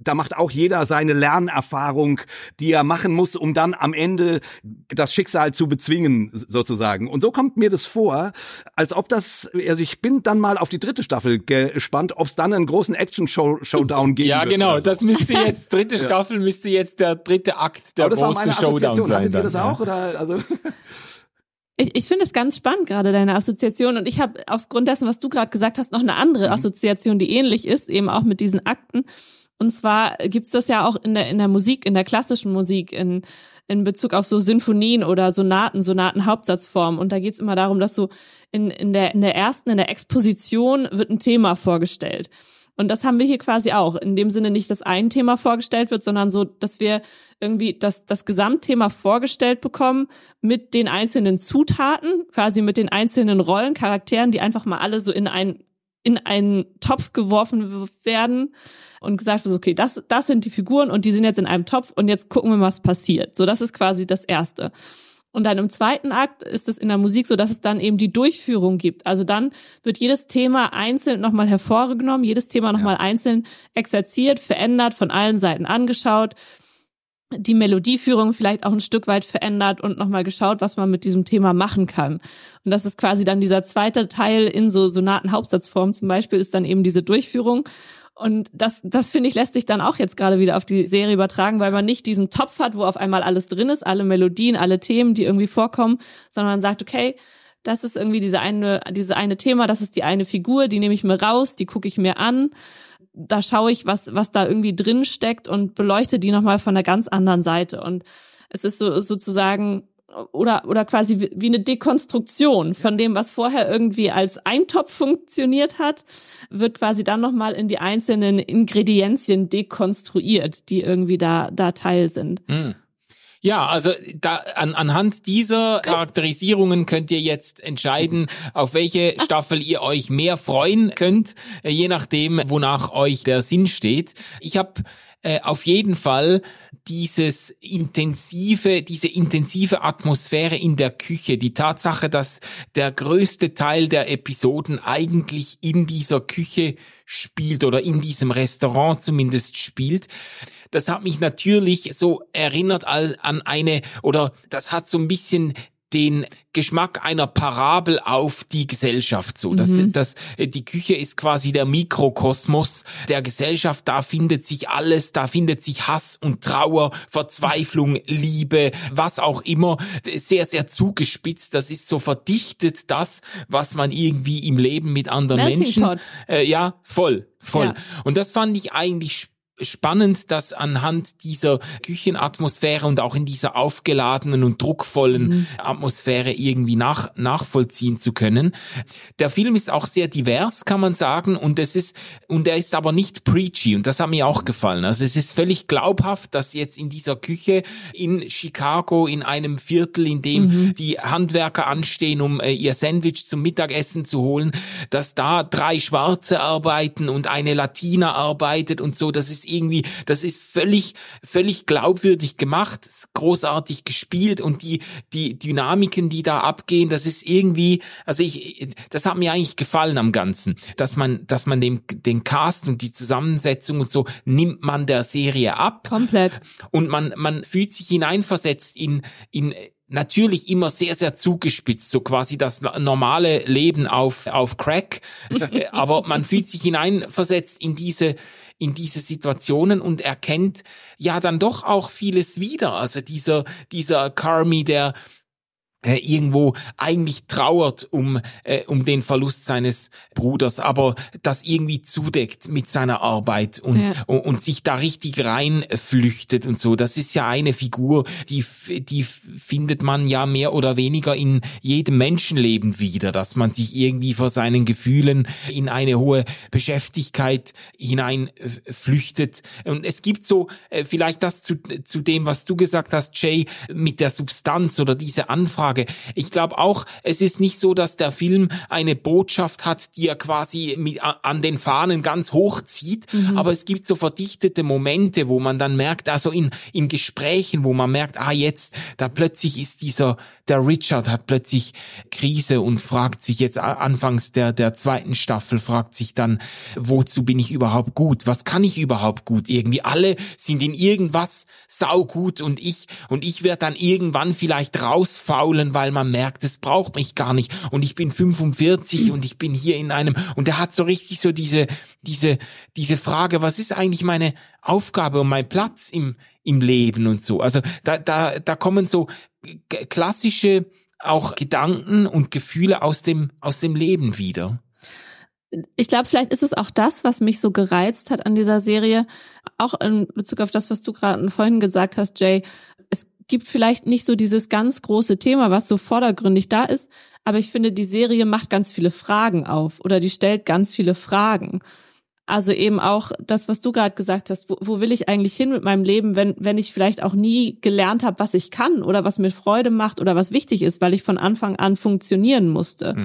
da macht auch jeder seine Lernerfahrung, die er machen muss, um dann am Ende das Schicksal zu bezwingen sozusagen. Und so kommt mir das vor, als ob das also ich bin dann mal auf die dritte Staffel gespannt, ob es dann einen großen Action-Showdown geben Ja, genau. So. Das müsste jetzt, dritte <laughs> Staffel müsste jetzt der dritte Akt der große Showdown sein. Hattet ihr das auch? Oder, also <laughs> ich, ich finde es ganz spannend, gerade deine Assoziation. Und ich habe aufgrund dessen, was du gerade gesagt hast, noch eine andere mhm. Assoziation, die ähnlich ist, eben auch mit diesen Akten. Und zwar gibt's das ja auch in der, in der Musik, in der klassischen Musik, in, in Bezug auf so Sinfonien oder Sonaten, Sonaten-Hauptsatzform. Und da geht's immer darum, dass so in, in, der, in der ersten, in der Exposition wird ein Thema vorgestellt. Und das haben wir hier quasi auch. In dem Sinne nicht, dass ein Thema vorgestellt wird, sondern so, dass wir irgendwie das, das Gesamtthema vorgestellt bekommen mit den einzelnen Zutaten, quasi mit den einzelnen Rollen, Charakteren, die einfach mal alle so in ein in einen Topf geworfen werden und gesagt wird, okay, das, das sind die Figuren und die sind jetzt in einem Topf und jetzt gucken wir, was passiert. So, das ist quasi das Erste. Und dann im zweiten Akt ist es in der Musik so, dass es dann eben die Durchführung gibt. Also dann wird jedes Thema einzeln nochmal hervorgenommen, jedes Thema nochmal ja. einzeln exerziert, verändert, von allen Seiten angeschaut, die Melodieführung vielleicht auch ein Stück weit verändert und nochmal geschaut, was man mit diesem Thema machen kann. Und das ist quasi dann dieser zweite Teil in so Sonaten-Hauptsatzform zum Beispiel, ist dann eben diese Durchführung. Und das, das finde ich, lässt sich dann auch jetzt gerade wieder auf die Serie übertragen, weil man nicht diesen Topf hat, wo auf einmal alles drin ist, alle Melodien, alle Themen, die irgendwie vorkommen, sondern man sagt, okay, das ist irgendwie diese eine, diese eine Thema, das ist die eine Figur, die nehme ich mir raus, die gucke ich mir an da schaue ich, was, was da irgendwie drin steckt und beleuchte die nochmal von einer ganz anderen Seite. Und es ist so sozusagen oder oder quasi wie eine Dekonstruktion von dem, was vorher irgendwie als Eintopf funktioniert hat, wird quasi dann noch mal in die einzelnen Ingredienzien dekonstruiert, die irgendwie da da Teil sind. Mm. Ja, also da, an, anhand dieser Charakterisierungen könnt ihr jetzt entscheiden, auf welche Staffel ihr euch mehr freuen könnt, äh, je nachdem, wonach euch der Sinn steht. Ich habe äh, auf jeden Fall dieses intensive, diese intensive Atmosphäre in der Küche, die Tatsache, dass der größte Teil der Episoden eigentlich in dieser Küche spielt oder in diesem Restaurant zumindest spielt das hat mich natürlich so erinnert an eine, oder das hat so ein bisschen den Geschmack einer Parabel auf die Gesellschaft so. Das, Mhm. das, die Küche ist quasi der Mikrokosmos der Gesellschaft. Da findet sich alles, da findet sich Hass und Trauer, Verzweiflung, Liebe, was auch immer. Sehr, sehr zugespitzt. Das ist so verdichtet das, was man irgendwie im Leben mit anderen Melting Menschen. Pot. Äh, ja, voll, voll. Ja. Und das fand ich eigentlich spannend, dass anhand dieser Küchenatmosphäre und auch in dieser aufgeladenen und druckvollen Mhm. Atmosphäre irgendwie nach, nachvollziehen zu können. Der Film ist auch sehr divers, kann man sagen, und es ist, und er ist aber nicht preachy, und das hat mir auch gefallen. Also es ist völlig glaubhaft, dass jetzt in dieser Küche in Chicago, in einem Viertel, in dem Mhm. die Handwerker anstehen, um äh, ihr Sandwich zum Mittagessen zu holen, dass da drei Schwarze arbeiten und eine Latina arbeitet und so, das ist irgendwie, das ist völlig, völlig glaubwürdig gemacht, großartig gespielt und die, die Dynamiken, die da abgehen, das ist irgendwie, also ich, das hat mir eigentlich gefallen am Ganzen, dass man, dass man dem, den Cast und die Zusammensetzung und so nimmt man der Serie ab Komplett. und man, man fühlt sich hineinversetzt in, in natürlich immer sehr, sehr zugespitzt, so quasi das normale Leben auf, auf Crack, Äh, aber man fühlt sich hineinversetzt in diese, in diese Situationen und erkennt ja dann doch auch vieles wieder. Also dieser, dieser Carmi, der äh, irgendwo eigentlich trauert um, äh, um den Verlust seines Bruders, aber das irgendwie zudeckt mit seiner Arbeit und, Ja. und, und sich da richtig reinflüchtet und so. Das ist ja eine Figur, die, die findet man ja mehr oder weniger in jedem Menschenleben wieder, dass man sich irgendwie vor seinen Gefühlen in eine hohe Beschäftigkeit hineinflüchtet. Und es gibt so, äh, vielleicht das zu, zu dem, was du gesagt hast, Jay, mit der Substanz oder diese Anfrage. Ich glaube auch, es ist nicht so, dass der Film eine Botschaft hat, die er quasi mit, an den Fahnen ganz hoch zieht, aber es gibt so verdichtete Momente, wo man dann merkt, also in, in Gesprächen, wo man merkt, ah jetzt, da plötzlich ist dieser, der Richard hat plötzlich Krise und fragt sich jetzt anfangs der, der zweiten Staffel, fragt sich dann, wozu bin ich überhaupt gut? Was kann ich überhaupt gut? Irgendwie alle sind in irgendwas saugut und ich, und ich werde dann irgendwann vielleicht rausfaulen, weil man merkt, es braucht mich gar nicht und ich bin 45 und ich bin hier in einem, und er hat so richtig so diese, diese, diese Frage, was ist eigentlich meine Aufgabe und mein Platz im, im Leben und so. Also da, da, da kommen so klassische auch Gedanken und Gefühle aus dem, aus dem Leben wieder. ich glaube, vielleicht ist es auch das, was mich so gereizt hat an dieser Serie, auch in Bezug auf das, was du gerade vorhin gesagt hast, Jay. Es gibt vielleicht nicht so dieses ganz große Thema, was so vordergründig da ist, aber ich finde, die Serie macht ganz viele Fragen auf oder die stellt ganz viele Fragen. Also eben auch das, was du gerade gesagt hast, wo, wo will ich eigentlich hin mit meinem Leben, wenn, wenn ich vielleicht auch nie gelernt habe, was ich kann oder was mir Freude macht oder was wichtig ist, weil ich von Anfang an funktionieren musste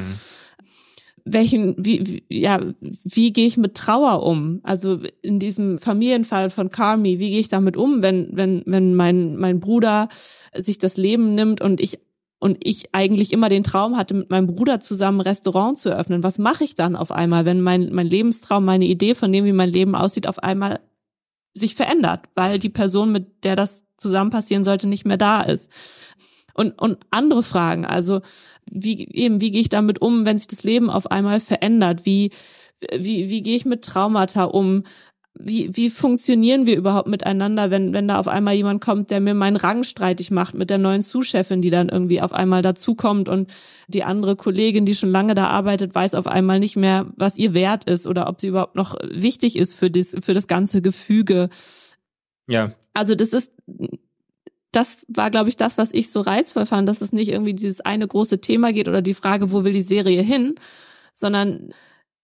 welchen, wie, wie, ja, wie gehe ich mit Trauer um? Also in diesem Familienfall von Carmi, wie gehe ich damit um, wenn, wenn, wenn mein, mein Bruder sich das Leben nimmt und ich und ich eigentlich immer den Traum hatte, mit meinem Bruder zusammen ein Restaurant zu eröffnen. Was mache ich dann auf einmal, wenn mein, mein Lebenstraum, meine Idee von dem, wie mein Leben aussieht, auf einmal sich verändert, weil die Person, mit der das zusammen passieren sollte, nicht mehr da ist? Und, und andere Fragen, also wie eben, wie gehe ich damit um, wenn sich das Leben auf einmal verändert? Wie, wie, wie gehe ich mit Traumata um? Wie, wie funktionieren wir überhaupt miteinander, wenn, wenn da auf einmal jemand kommt, der mir meinen Rang streitig macht mit der neuen Sous-Chefin, die dann irgendwie auf einmal dazukommt und die andere Kollegin, die schon lange da arbeitet, weiß auf einmal nicht mehr, was ihr wert ist oder ob sie überhaupt noch wichtig ist für das, für das ganze Gefüge. Ja. Also das ist, das war, glaube ich, das, was ich so reizvoll fand, dass es nicht irgendwie dieses eine große Thema geht oder die Frage, wo will die Serie hin, sondern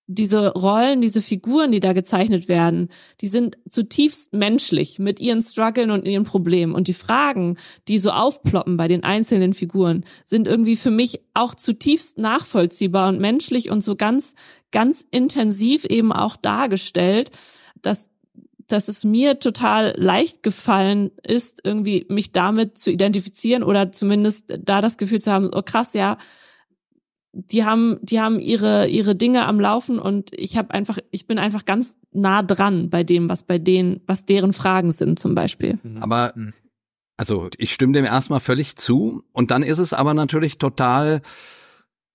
diese Rollen, diese Figuren, die da gezeichnet werden, die sind zutiefst menschlich mit ihren Struggeln und ihren Problemen. Und die Fragen, die so aufploppen bei den einzelnen Figuren, sind irgendwie für mich auch zutiefst nachvollziehbar und menschlich und so ganz, ganz intensiv eben auch dargestellt, dass dass es mir total leicht gefallen ist, irgendwie mich damit zu identifizieren oder zumindest da das Gefühl zu haben, oh krass, ja, die haben, die haben ihre, ihre Dinge am Laufen und ich habe einfach, ich bin einfach ganz nah dran bei dem, was bei denen, was deren Fragen sind zum Beispiel. Aber Also ich stimme dem erstmal völlig zu und dann ist es aber natürlich total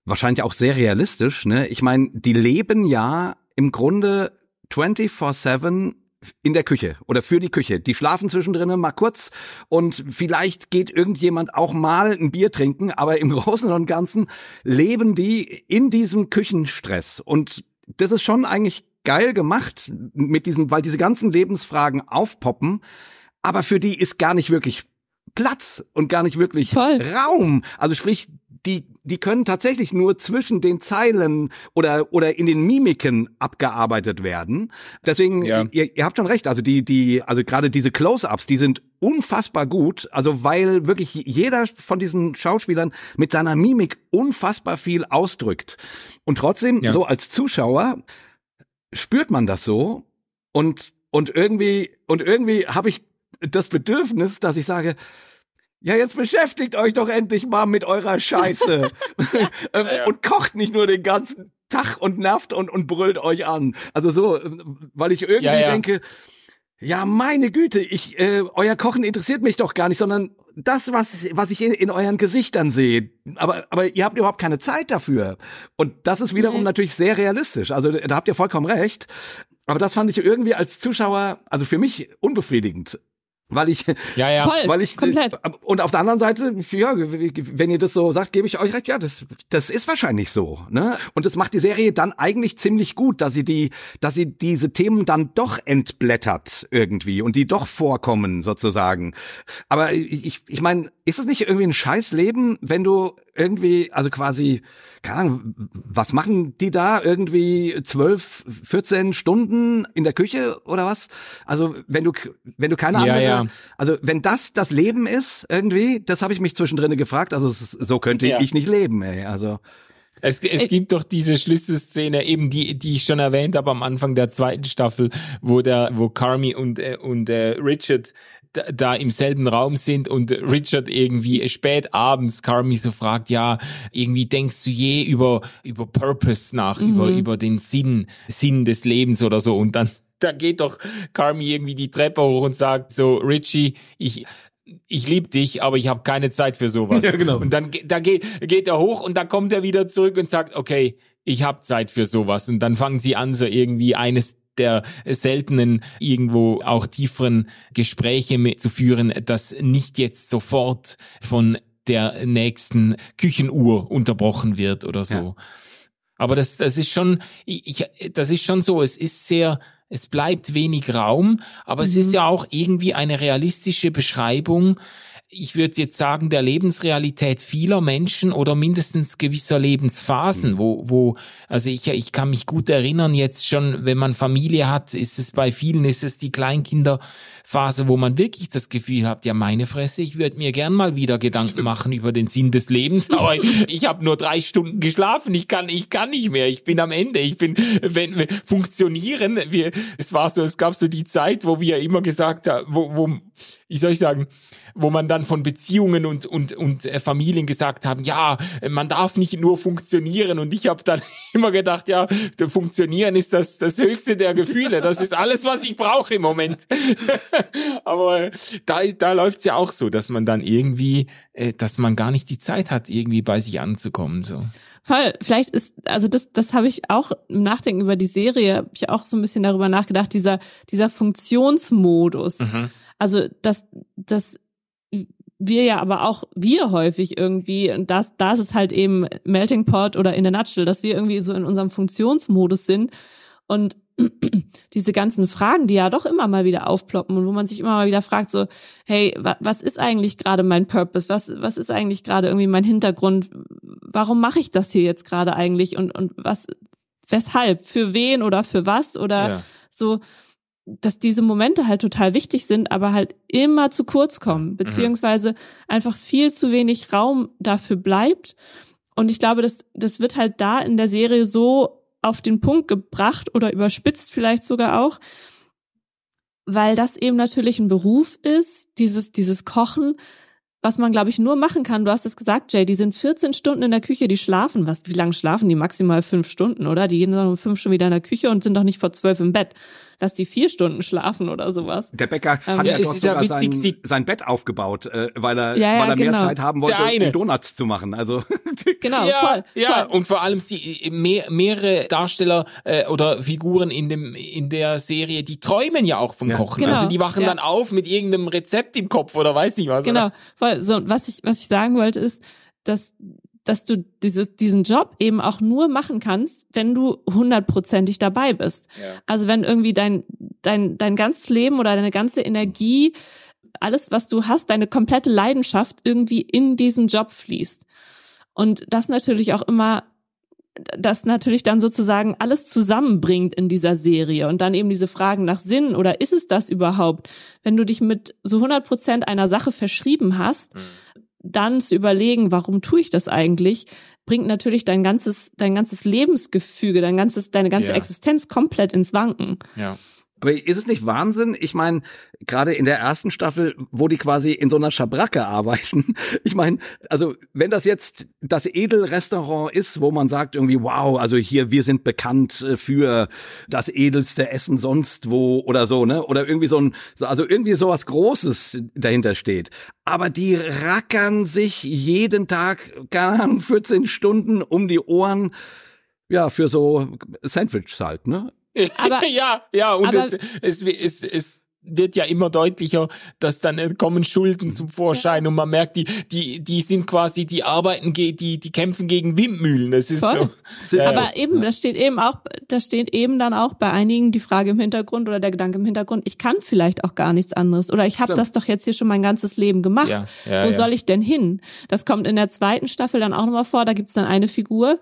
wahrscheinlich auch sehr realistisch. Ne? Ich meine, die leben ja im Grunde 24/7 in der Küche oder für die Küche. Die schlafen zwischendrin mal kurz und vielleicht geht irgendjemand auch mal ein Bier trinken, aber im <laughs> Großen und Ganzen leben die in diesem Küchenstress und das ist schon eigentlich geil gemacht mit diesem, weil diese ganzen Lebensfragen aufpoppen, aber für die ist gar nicht wirklich Platz und gar nicht wirklich Voll. Raum. Also sprich, die, die können tatsächlich nur zwischen den Zeilen oder, oder in den Mimiken abgearbeitet werden. Deswegen, Ja. ihr, ihr habt schon recht. Also die, die, also gerade diese Close-ups, die sind unfassbar gut. Also weil wirklich jeder von diesen Schauspielern mit seiner Mimik unfassbar viel ausdrückt. Und trotzdem, Ja. so als Zuschauer, spürt man das so und, und irgendwie, und irgendwie habe ich das Bedürfnis, dass ich sage, ja, jetzt beschäftigt euch doch endlich mal mit eurer Scheiße. <laughs> Ähm, Und kocht nicht nur den ganzen Tag und nervt und, und brüllt euch an. Also so, ähm, weil ich irgendwie Ja, ja. denke, ja, meine Güte, ich, äh, euer Kochen interessiert mich doch gar nicht, sondern das, was, was ich in, in euren Gesichtern sehe. Aber, aber ihr habt überhaupt keine Zeit dafür. Und das ist wiederum Nee. natürlich sehr realistisch. Also da habt ihr vollkommen recht. Aber das fand ich irgendwie als Zuschauer, also für mich unbefriedigend. Weil ich, Ja, ja. Voll, weil ich komplett. und auf der anderen Seite, ja, wenn ihr das so sagt, gebe ich euch recht. Ja, das das ist wahrscheinlich so, ne? Und das macht die Serie dann eigentlich ziemlich gut, dass sie die, dass sie diese Themen dann doch entblättert irgendwie und die doch vorkommen sozusagen. Aber ich ich meine, ist es nicht irgendwie ein scheiß Leben, wenn du irgendwie, also quasi, keine Ahnung, was machen die da irgendwie zwölf, 14 Stunden in der Küche oder was? Also wenn du wenn du keine Ja, andere, ja. also wenn das das Leben ist irgendwie, das habe ich mich zwischendrin gefragt. Also ist, so könnte Ja. ich nicht leben, ey. Also Es, es gibt doch diese Schlüsselszene, eben die, die ich schon erwähnt habe am Anfang der zweiten Staffel, wo der, wo Carmi und, äh, und äh, Richard da, da im selben Raum sind und Richard irgendwie spät abends Carmi so fragt, ja, irgendwie denkst du je über, über Purpose nach, über, über den Sinn, Sinn des Lebens oder so und dann, da geht doch Carmi irgendwie die Treppe hoch und sagt so, Richie, ich, ich lieb dich, aber ich habe keine Zeit für sowas. <laughs> Ja, genau. Und dann da geht, geht er hoch und dann kommt er wieder zurück und sagt, okay, ich habe Zeit für sowas. Und dann fangen sie an, so irgendwie eines der seltenen irgendwo auch tieferen Gespräche mit zu führen, das nicht jetzt sofort von der nächsten Küchenuhr unterbrochen wird oder so. Ja. Aber das, das ist schon, ich, das ist schon so, es ist sehr, es bleibt wenig Raum, aber es ist ja auch irgendwie eine realistische Beschreibung, ich würde jetzt sagen, der Lebensrealität vieler Menschen oder mindestens gewisser Lebensphasen, wo, wo, also ich, ich kann mich gut erinnern, jetzt schon, wenn man Familie hat, ist es bei vielen, ist es die Kleinkinderphase, wo man wirklich das Gefühl hat, ja, meine Fresse, ich würde mir gern mal wieder Gedanken <laughs> machen über den Sinn des Lebens, <laughs> aber ich habe nur drei Stunden geschlafen, ich kann, ich kann nicht mehr, ich bin am Ende, ich bin, wenn, wenn funktionieren, wir, es war so, es gab so die Zeit, wo wir immer gesagt haben, wo, wo, wie soll ich sagen, wo man dann von Beziehungen und, und, und äh, Familien gesagt haben, ja, man darf nicht nur funktionieren. Und ich habe dann <laughs> immer gedacht, ja, funktionieren ist das, das höchste der Gefühle. Das ist alles, was ich brauche im Moment. <laughs> Aber äh, da, da läuft's ja auch so, dass man dann irgendwie, äh, dass man gar nicht die Zeit hat, irgendwie bei sich anzukommen. So. Voll, vielleicht ist, also das, das habe ich auch im Nachdenken über die Serie, habe ich auch so ein bisschen darüber nachgedacht, dieser, dieser Funktionsmodus. Also, dass, dass wir ja aber auch, wir häufig irgendwie, und das, das ist halt eben Melting Pot oder in der Nutshell, dass wir irgendwie so in unserem Funktionsmodus sind und <clears throat> diese ganzen Fragen, die ja doch immer mal wieder aufploppen und wo man sich immer mal wieder fragt, so, hey, wa was ist eigentlich gerade mein Purpose? Was, was ist eigentlich gerade irgendwie mein Hintergrund? Warum mache ich das hier jetzt gerade eigentlich? Und, und was, weshalb? Für wen oder für was? Oder Ja. so, dass diese Momente halt total wichtig sind, aber halt immer zu kurz kommen, beziehungsweise einfach viel zu wenig Raum dafür bleibt. Und ich glaube, das, das wird halt da in der Serie so auf den Punkt gebracht oder überspitzt vielleicht sogar auch, weil das eben natürlich ein Beruf ist, dieses, dieses Kochen, was man, glaube ich, nur machen kann. Du hast es gesagt, Jay, die sind 14 Stunden in der Küche, die schlafen. Was, wie lange schlafen die? Maximal fünf Stunden, oder? Die gehen dann um fünf schon wieder in der Küche und sind doch nicht vor zwölf im Bett. Lass die vier Stunden schlafen oder sowas. Der Bäcker Ähm, hat Ja, ja, ja sogar sein, sein Bett aufgebaut, äh, weil er, Ja, ja, weil er genau. mehr Zeit haben wollte, um Donuts zu machen. Also <laughs> Genau, ja, voll. ja, voll. und vor allem sie mehr, mehrere Darsteller äh, oder Figuren in dem in der Serie, die träumen ja auch vom Ja. Kochen. Genau, Also die wachen ja. dann auf mit irgendeinem Rezept im Kopf oder weiß nicht was. Genau. Voll. So, was ich, was ich sagen wollte, ist, dass, dass du dieses, diesen Job eben auch nur machen kannst, wenn du hundertprozentig dabei bist. Ja. Also wenn irgendwie dein, dein, dein ganzes Leben oder deine ganze Energie, alles, was du hast, deine komplette Leidenschaft irgendwie in diesen Job fließt. Und das natürlich auch immer das natürlich dann sozusagen alles zusammenbringt in dieser Serie und dann eben diese Fragen nach Sinn oder ist es das überhaupt, wenn du dich mit so 100 Prozent einer Sache verschrieben hast, dann zu überlegen, warum tue ich das eigentlich, bringt natürlich dein ganzes, dein ganzes Lebensgefüge, dein ganzes, deine ganze Ja. Existenz komplett ins Wanken. Ja. Aber ist es nicht Wahnsinn? Ich meine, gerade in der ersten Staffel, wo die quasi in so einer Schabracke arbeiten. <laughs> Ich meine, also wenn das jetzt das Edelrestaurant ist, wo man sagt irgendwie, wow, also hier, wir sind bekannt äh, für das edelste Essen sonst wo oder so, ne? Oder irgendwie so ein, also irgendwie sowas Großes dahinter steht. Aber die rackern sich jeden Tag, keine Ahnung, 14 Stunden um die Ohren, ja, für so Sandwiches halt, ne? Aber- <laughs> ja, ja, und aber- es, es, es, es wird ja immer deutlicher, dass dann äh, kommen Schulden zum Vorschein und man merkt, die, die, die sind quasi, die arbeiten, die, die kämpfen gegen Windmühlen. Das ist Voll. so. Aber eben, da steht eben auch, da steht eben dann auch bei einigen die Frage im Hintergrund oder der Gedanke im Hintergrund, ich kann vielleicht auch gar nichts anderes oder ich habe das doch jetzt hier schon mein ganzes Leben gemacht. Ja, ja, Wo ja. soll ich denn hin? Das kommt in der zweiten Staffel dann auch nochmal vor, da gibt's dann eine Figur,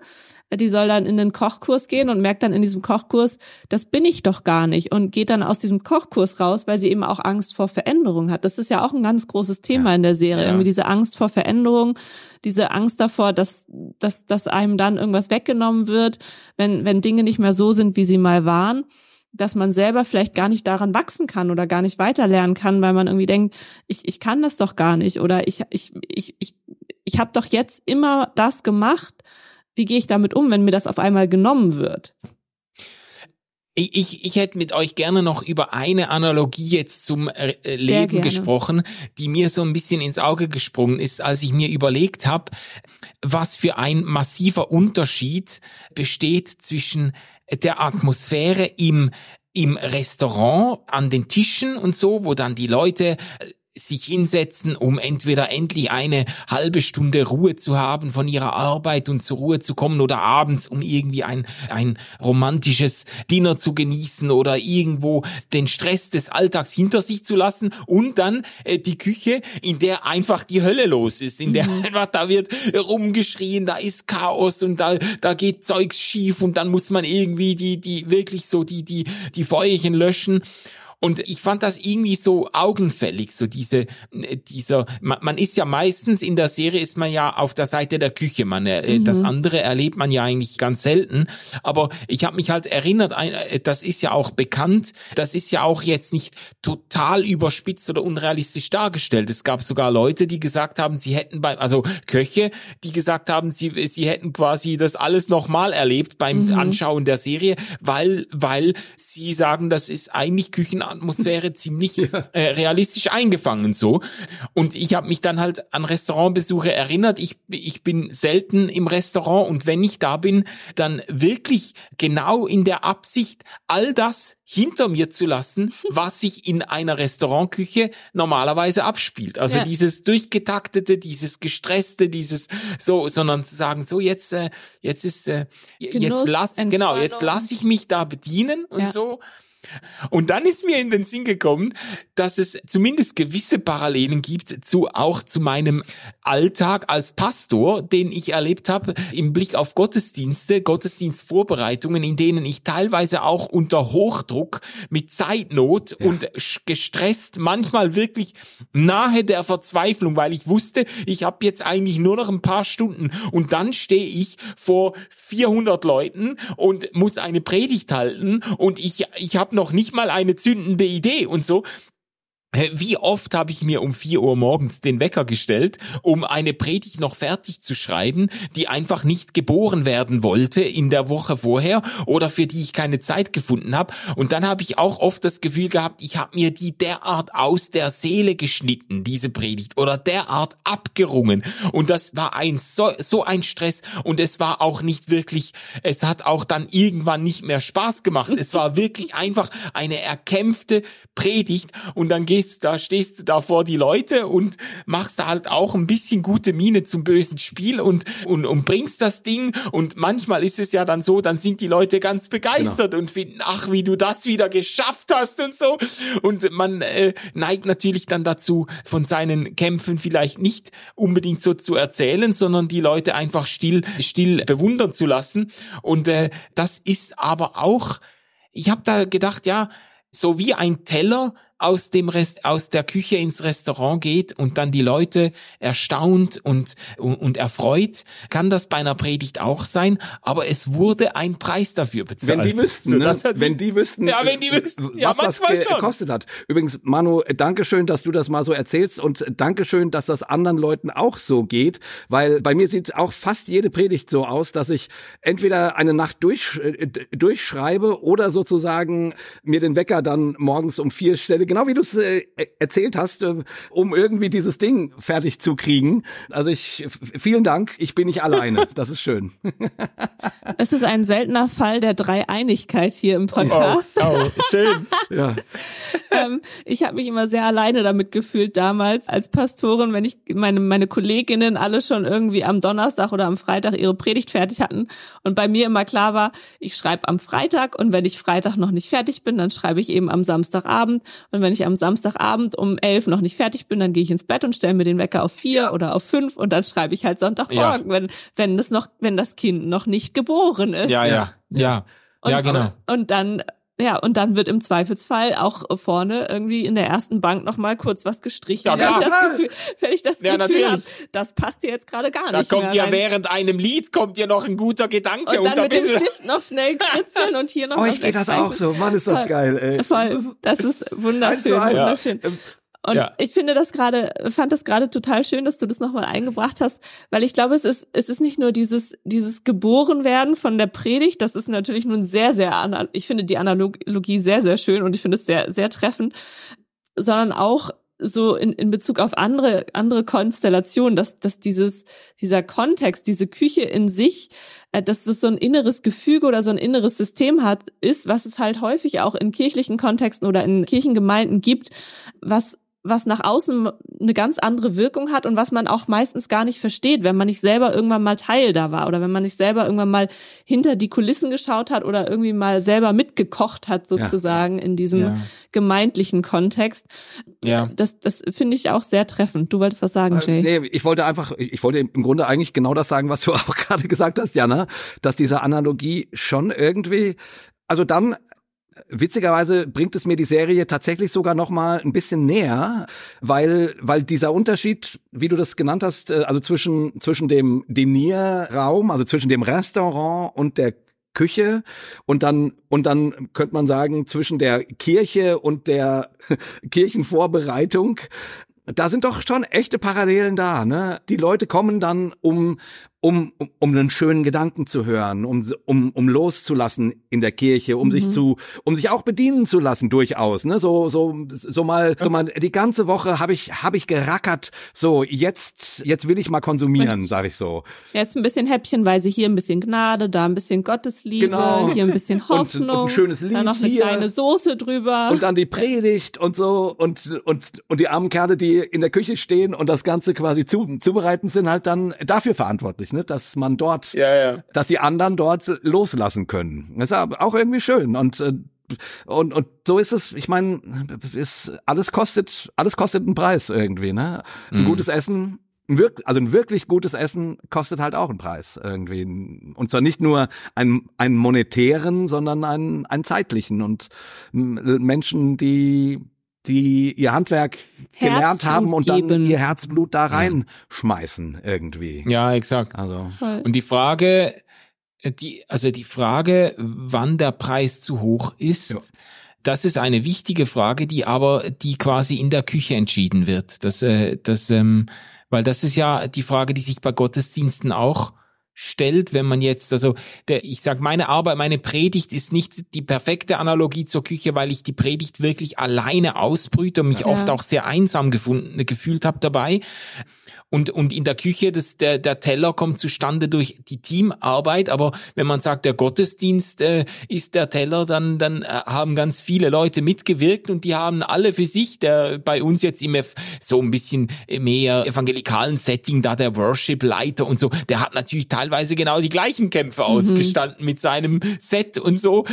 die soll dann in den Kochkurs gehen und merkt dann in diesem Kochkurs, das bin ich doch gar nicht und geht dann aus diesem Kochkurs raus, weil sie eben auch Angst vor Veränderung hat. Das ist ja auch ein ganz großes Thema in der Serie, Ja. irgendwie diese Angst vor Veränderung, diese Angst davor, dass, dass, dass einem dann irgendwas weggenommen wird, wenn, wenn Dinge nicht mehr so sind, wie sie mal waren dass man selber vielleicht gar nicht daran wachsen kann oder gar nicht weiterlernen kann, weil man irgendwie denkt, ich, ich kann das doch gar nicht oder ich, ich, ich, ich, ich habe doch jetzt immer das gemacht. Wie gehe ich damit um, wenn mir das auf einmal genommen wird? Ich, ich, hätte mit euch gerne noch über eine Analogie jetzt zum äh, äh, Leben gesprochen, die mir so ein bisschen ins Auge gesprungen ist, als ich mir überlegt habe, was für ein massiver Unterschied besteht zwischen der Atmosphäre im im Restaurant an den Tischen und so, wo dann die Leute äh, sich hinsetzen, um entweder endlich eine halbe Stunde Ruhe zu haben von ihrer Arbeit und zur Ruhe zu kommen oder abends, um irgendwie ein, ein romantisches Dinner zu genießen oder irgendwo den Stress des Alltags hinter sich zu lassen und dann äh, die Küche, in der einfach die Hölle los ist, in der <laughs> einfach da wird rumgeschrien, da ist Chaos und da, da geht Zeugs schief und dann muss man irgendwie die, die wirklich so die, die, die Feuerchen löschen. Und ich fand das irgendwie so augenfällig, so diese, äh, dieser, man, man ist ja meistens in der Serie ist man ja auf der Seite der Küche, man, äh, das andere erlebt man ja eigentlich ganz selten. Aber ich habe mich halt erinnert, äh, das ist ja auch bekannt, das ist ja auch jetzt nicht total überspitzt oder unrealistisch dargestellt. Es gab sogar Leute, die gesagt haben, sie hätten bei, also Köche, die gesagt haben, sie, sie hätten quasi das alles nochmal erlebt beim Anschauen der Serie, weil, weil sie sagen, das ist eigentlich Küchenatmosphäre ziemlich äh, realistisch eingefangen so. Und ich habe mich dann halt an Restaurantbesuche erinnert. Ich, ich bin selten im Restaurant und wenn ich da bin, dann wirklich genau in der Absicht, all das hinter mir zu lassen, <laughs> was sich in einer Restaurantküche normalerweise abspielt. Also Ja. dieses durchgetaktete, dieses gestresste, dieses so, sondern zu sagen, so jetzt, äh, jetzt ist, äh, Genuss, jetzt lass, genau, jetzt lasse ich mich da bedienen und Ja. so. Und dann ist mir in den Sinn gekommen, dass es zumindest gewisse Parallelen gibt zu auch zu meinem Alltag als Pastor, den ich erlebt habe im Blick auf Gottesdienste, Gottesdienstvorbereitungen, in denen ich teilweise auch unter Hochdruck mit Zeitnot und sch- gestresst, manchmal wirklich nahe der Verzweiflung, weil ich wusste, ich habe jetzt eigentlich nur noch ein paar Stunden. Und dann stehe ich vor 400 Leuten und muss eine Predigt halten und ich ich habe noch nicht mal eine zündende Idee und so Wie oft habe ich mir um vier Uhr morgens den Wecker gestellt, um eine Predigt noch fertig zu schreiben, die einfach nicht geboren werden wollte in der Woche vorher oder für die ich keine Zeit gefunden habe. Und dann habe ich auch oft das Gefühl gehabt, ich habe mir die derart aus der Seele geschnitten, diese Predigt, oder derart abgerungen. Und das war ein so, so ein Stress. Und es war auch nicht wirklich, es hat auch dann irgendwann nicht mehr Spaß gemacht. Es war wirklich einfach eine erkämpfte Predigt. Und dann gehst stehst, da stehst du da vor die Leute und machst da halt auch ein bisschen gute Miene zum bösen Spiel und, und, und bringst das Ding und manchmal ist es ja dann so, dann sind die Leute ganz begeistert genau. und finden, ach, wie du das wieder geschafft hast und so. Und man äh, neigt natürlich dann dazu, von seinen Kämpfen vielleicht nicht unbedingt so zu erzählen, sondern die Leute einfach still, still bewundern zu lassen. Und äh, das ist aber auch, ich habe da gedacht, ja, so wie ein Teller aus dem Rest, aus der Küche ins Restaurant geht und dann die Leute erstaunt und, und, und erfreut, kann das bei einer Predigt auch sein, aber es wurde ein Preis dafür bezahlt. Wenn die wüssten, ne? wenn die wüssten, ja, wenn die wüssten, ja, was das gekostet hat. Übrigens, Manu, Dankeschön, dass du das mal so erzählst und Dankeschön, dass das anderen Leuten auch so geht, weil bei mir sieht auch fast jede Predigt so aus, dass ich entweder eine Nacht durch, äh, durchschreibe oder sozusagen mir den Wecker dann morgens um vier stelle genau wie du es äh, erzählt hast, äh, um irgendwie dieses Ding fertig zu kriegen. Also ich, vielen Dank, ich bin nicht alleine. <laughs> Das ist schön. <laughs> es ist ein seltener Fall der Dreieinigkeit hier im Podcast. Oh, oh schön. <laughs> ja. ähm, ich habe mich immer sehr alleine damit gefühlt damals als Pastorin, wenn ich meine, meine Kolleginnen alle schon irgendwie am Donnerstag oder am Freitag ihre Predigt fertig hatten und bei mir immer klar war, ich schreibe am Freitag und wenn ich Freitag noch nicht fertig bin, dann schreibe ich eben am Samstagabend und wenn ich am Samstagabend um elf noch nicht fertig bin, dann gehe ich ins Bett und stelle mir den Wecker auf vier oder auf fünf und dann schreibe ich halt Sonntagmorgen, ja. wenn, wenn das noch, wenn das Kind noch nicht geboren ist. Ja, ja, ja. Und, ja, genau. Und dann ja, und dann wird im Zweifelsfall auch vorne irgendwie in der ersten Bank noch mal kurz was gestrichen. Ja, wenn ich das Gefühl, wenn ich das ja, Gefühl habe, das passt dir jetzt gerade gar da nicht. Da kommt ja während einem Lied kommt dir noch ein guter Gedanke und dann mit dem Stift noch schnell <laughs> kritzeln und hier noch. Oh, ich geht das auch so. Mann, ist das geil. Ey. Voll. Das ist <laughs> wunderschön. wunderschön. Und ja. ich finde das gerade, fand das gerade total schön, dass du das nochmal eingebracht hast, weil ich glaube, es ist, es ist nicht nur dieses, dieses Geborenwerden von der Predigt, das ist natürlich nun sehr, sehr, ich finde die Analogie sehr, sehr schön und ich finde es sehr, sehr treffend, sondern auch so in, in Bezug auf andere, andere Konstellationen, dass, dass dieses, dieser Kontext, diese Küche in sich, äh, dass das so ein inneres Gefüge oder so ein inneres System hat, ist, was es halt häufig auch in kirchlichen Kontexten oder in Kirchengemeinden gibt, was was nach außen eine ganz andere Wirkung hat und was man auch meistens gar nicht versteht, wenn man nicht selber irgendwann mal Teil da war oder wenn man nicht selber irgendwann mal hinter die Kulissen geschaut hat oder irgendwie mal selber mitgekocht hat sozusagen ja. in diesem ja. gemeindlichen Kontext. Ja. Das, das finde ich auch sehr treffend. Du wolltest was sagen, äh, Jay? Äh, nee, ich wollte einfach, ich wollte im Grunde eigentlich genau das sagen, was du <laughs> auch gerade gesagt hast, Jana, dass diese Analogie schon irgendwie also dann witzigerweise bringt es mir die Serie tatsächlich sogar noch mal ein bisschen näher, weil weil dieser Unterschied, wie du das genannt hast, äh, also zwischen zwischen dem Dinierraum, also zwischen dem Restaurant und der Küche und dann und dann könnte man sagen zwischen der Kirche und der <laughs> Kirchenvorbereitung da sind doch schon echte Parallelen da, ne? Die Leute kommen dann, um um, um, um einen schönen Gedanken zu hören, um, um, um loszulassen in der Kirche, um mhm. sich zu, um sich auch bedienen zu lassen durchaus, ne? So, so, so mal, so mal die ganze Woche habe ich, habe ich gerackert. So jetzt, jetzt will ich mal konsumieren, sag ich so. Jetzt ein bisschen häppchenweise hier ein bisschen Gnade, da ein bisschen Gottesliebe, genau. hier ein bisschen <laughs> Hoffnung, und, und ein schönes Lied dann noch eine hier. kleine Soße drüber und dann die <laughs> Predigt und so und und und die armen Kerle, die in der Küche stehen und das Ganze quasi zu, zubereiten, sind halt dann dafür verantwortlich verantwortlich, ne? dass man dort, ja, ja. dass die anderen dort loslassen können. Das ist auch irgendwie schön und äh, und und so ist es. Ich meine, ist alles kostet alles kostet einen Preis irgendwie, ne? Ein mhm. gutes Essen also ein wirklich gutes Essen kostet halt auch einen Preis irgendwie. Und zwar nicht nur einen, einen monetären, sondern einen, einen zeitlichen. Und Menschen, die die ihr Handwerk Herzblut gelernt haben und dann geben. ihr Herzblut da reinschmeißen irgendwie. Ja, exakt. Also. Und die Frage, die, also die Frage, wann der Preis zu hoch ist, ja. das ist eine wichtige Frage, die aber, die quasi in der Küche entschieden wird. Das, äh, das, ähm, weil das ist ja die Frage, die sich bei Gottesdiensten auch stellt, wenn man jetzt, also der, ich sag, meine Arbeit, meine Predigt ist nicht die perfekte Analogie zur Küche, weil ich die Predigt wirklich alleine ausbrüte und mich ja. oft auch sehr einsam gefunden, gefühlt habe dabei. Und, und in der Küche, das, der, der Teller kommt zustande durch die Teamarbeit. Aber wenn man sagt, der Gottesdienst äh, ist der Teller, dann, dann äh, haben ganz viele Leute mitgewirkt und die haben alle für sich, der bei uns jetzt immer so ein bisschen mehr evangelikalen Setting, da der Worship-Leiter und so, der hat natürlich teilweise genau die gleichen Kämpfe mhm. ausgestanden mit seinem Set und so.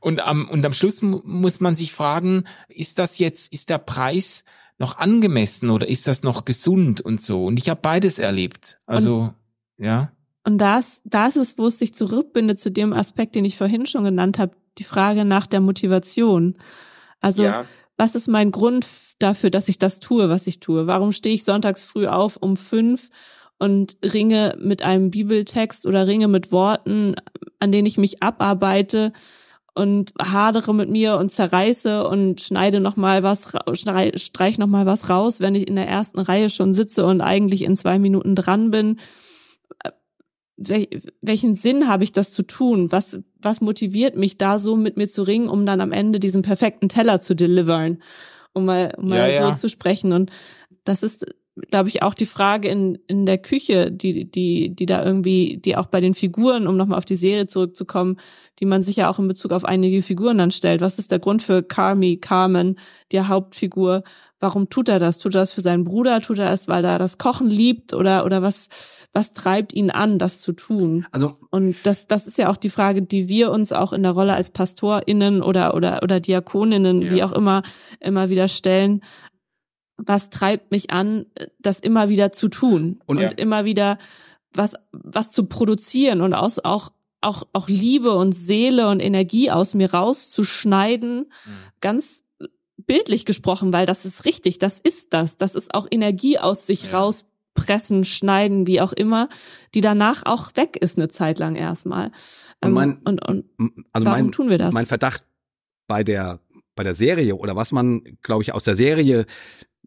Und am, und am Schluss muss man sich fragen, ist das jetzt, ist der Preis noch angemessen oder ist das noch gesund und so? Und ich habe beides erlebt. Also, und, ja. Und das, das ist, wo es sich zurückbindet zu dem Aspekt, den ich vorhin schon genannt habe, die Frage nach der Motivation. Also, ja. was ist mein Grund dafür, dass ich das tue, was ich tue? Warum stehe ich sonntags früh auf um fünf und ringe mit einem Bibeltext oder ringe mit Worten, an denen ich mich abarbeite? Und hadere mit mir und zerreiße und schneide noch mal was streich noch mal was raus, wenn ich in der ersten Reihe schon sitze und eigentlich in zwei Minuten dran bin. welchen Sinn habe ich das zu tun? Was was motiviert mich da so mit mir zu ringen, um dann am Ende diesen perfekten Teller zu delivern, um mal um mal ja, so zu sprechen und das ist glaube ich, auch die Frage in, in der Küche, die, die, die da irgendwie, die auch bei den Figuren, um nochmal auf die Serie zurückzukommen, die man sich ja auch in Bezug auf einige Figuren dann stellt. Was ist der Grund für Carmi, Carmen, die Hauptfigur? Warum tut er das? Tut er das für seinen Bruder? Tut er es, weil er das Kochen liebt? Oder, oder was, was treibt ihn an, das zu tun? Also. Und das, das ist ja auch die Frage, die wir uns auch in der Rolle als PastorInnen oder, oder, oder Diakoninnen, ja. wie auch immer, immer wieder stellen was treibt mich an, das immer wieder zu tun und, und ja. immer wieder was, was zu produzieren und aus, auch, auch, auch Liebe und Seele und Energie aus mir rauszuschneiden, mhm. ganz bildlich gesprochen, weil das ist richtig, das ist das, das ist auch Energie aus sich ja. rauspressen, schneiden, wie auch immer, die danach auch weg ist eine Zeit lang erstmal. Und, mein, ähm, und, und also warum mein, tun wir das? Mein Verdacht bei der bei der Serie oder was man, glaube ich, aus der Serie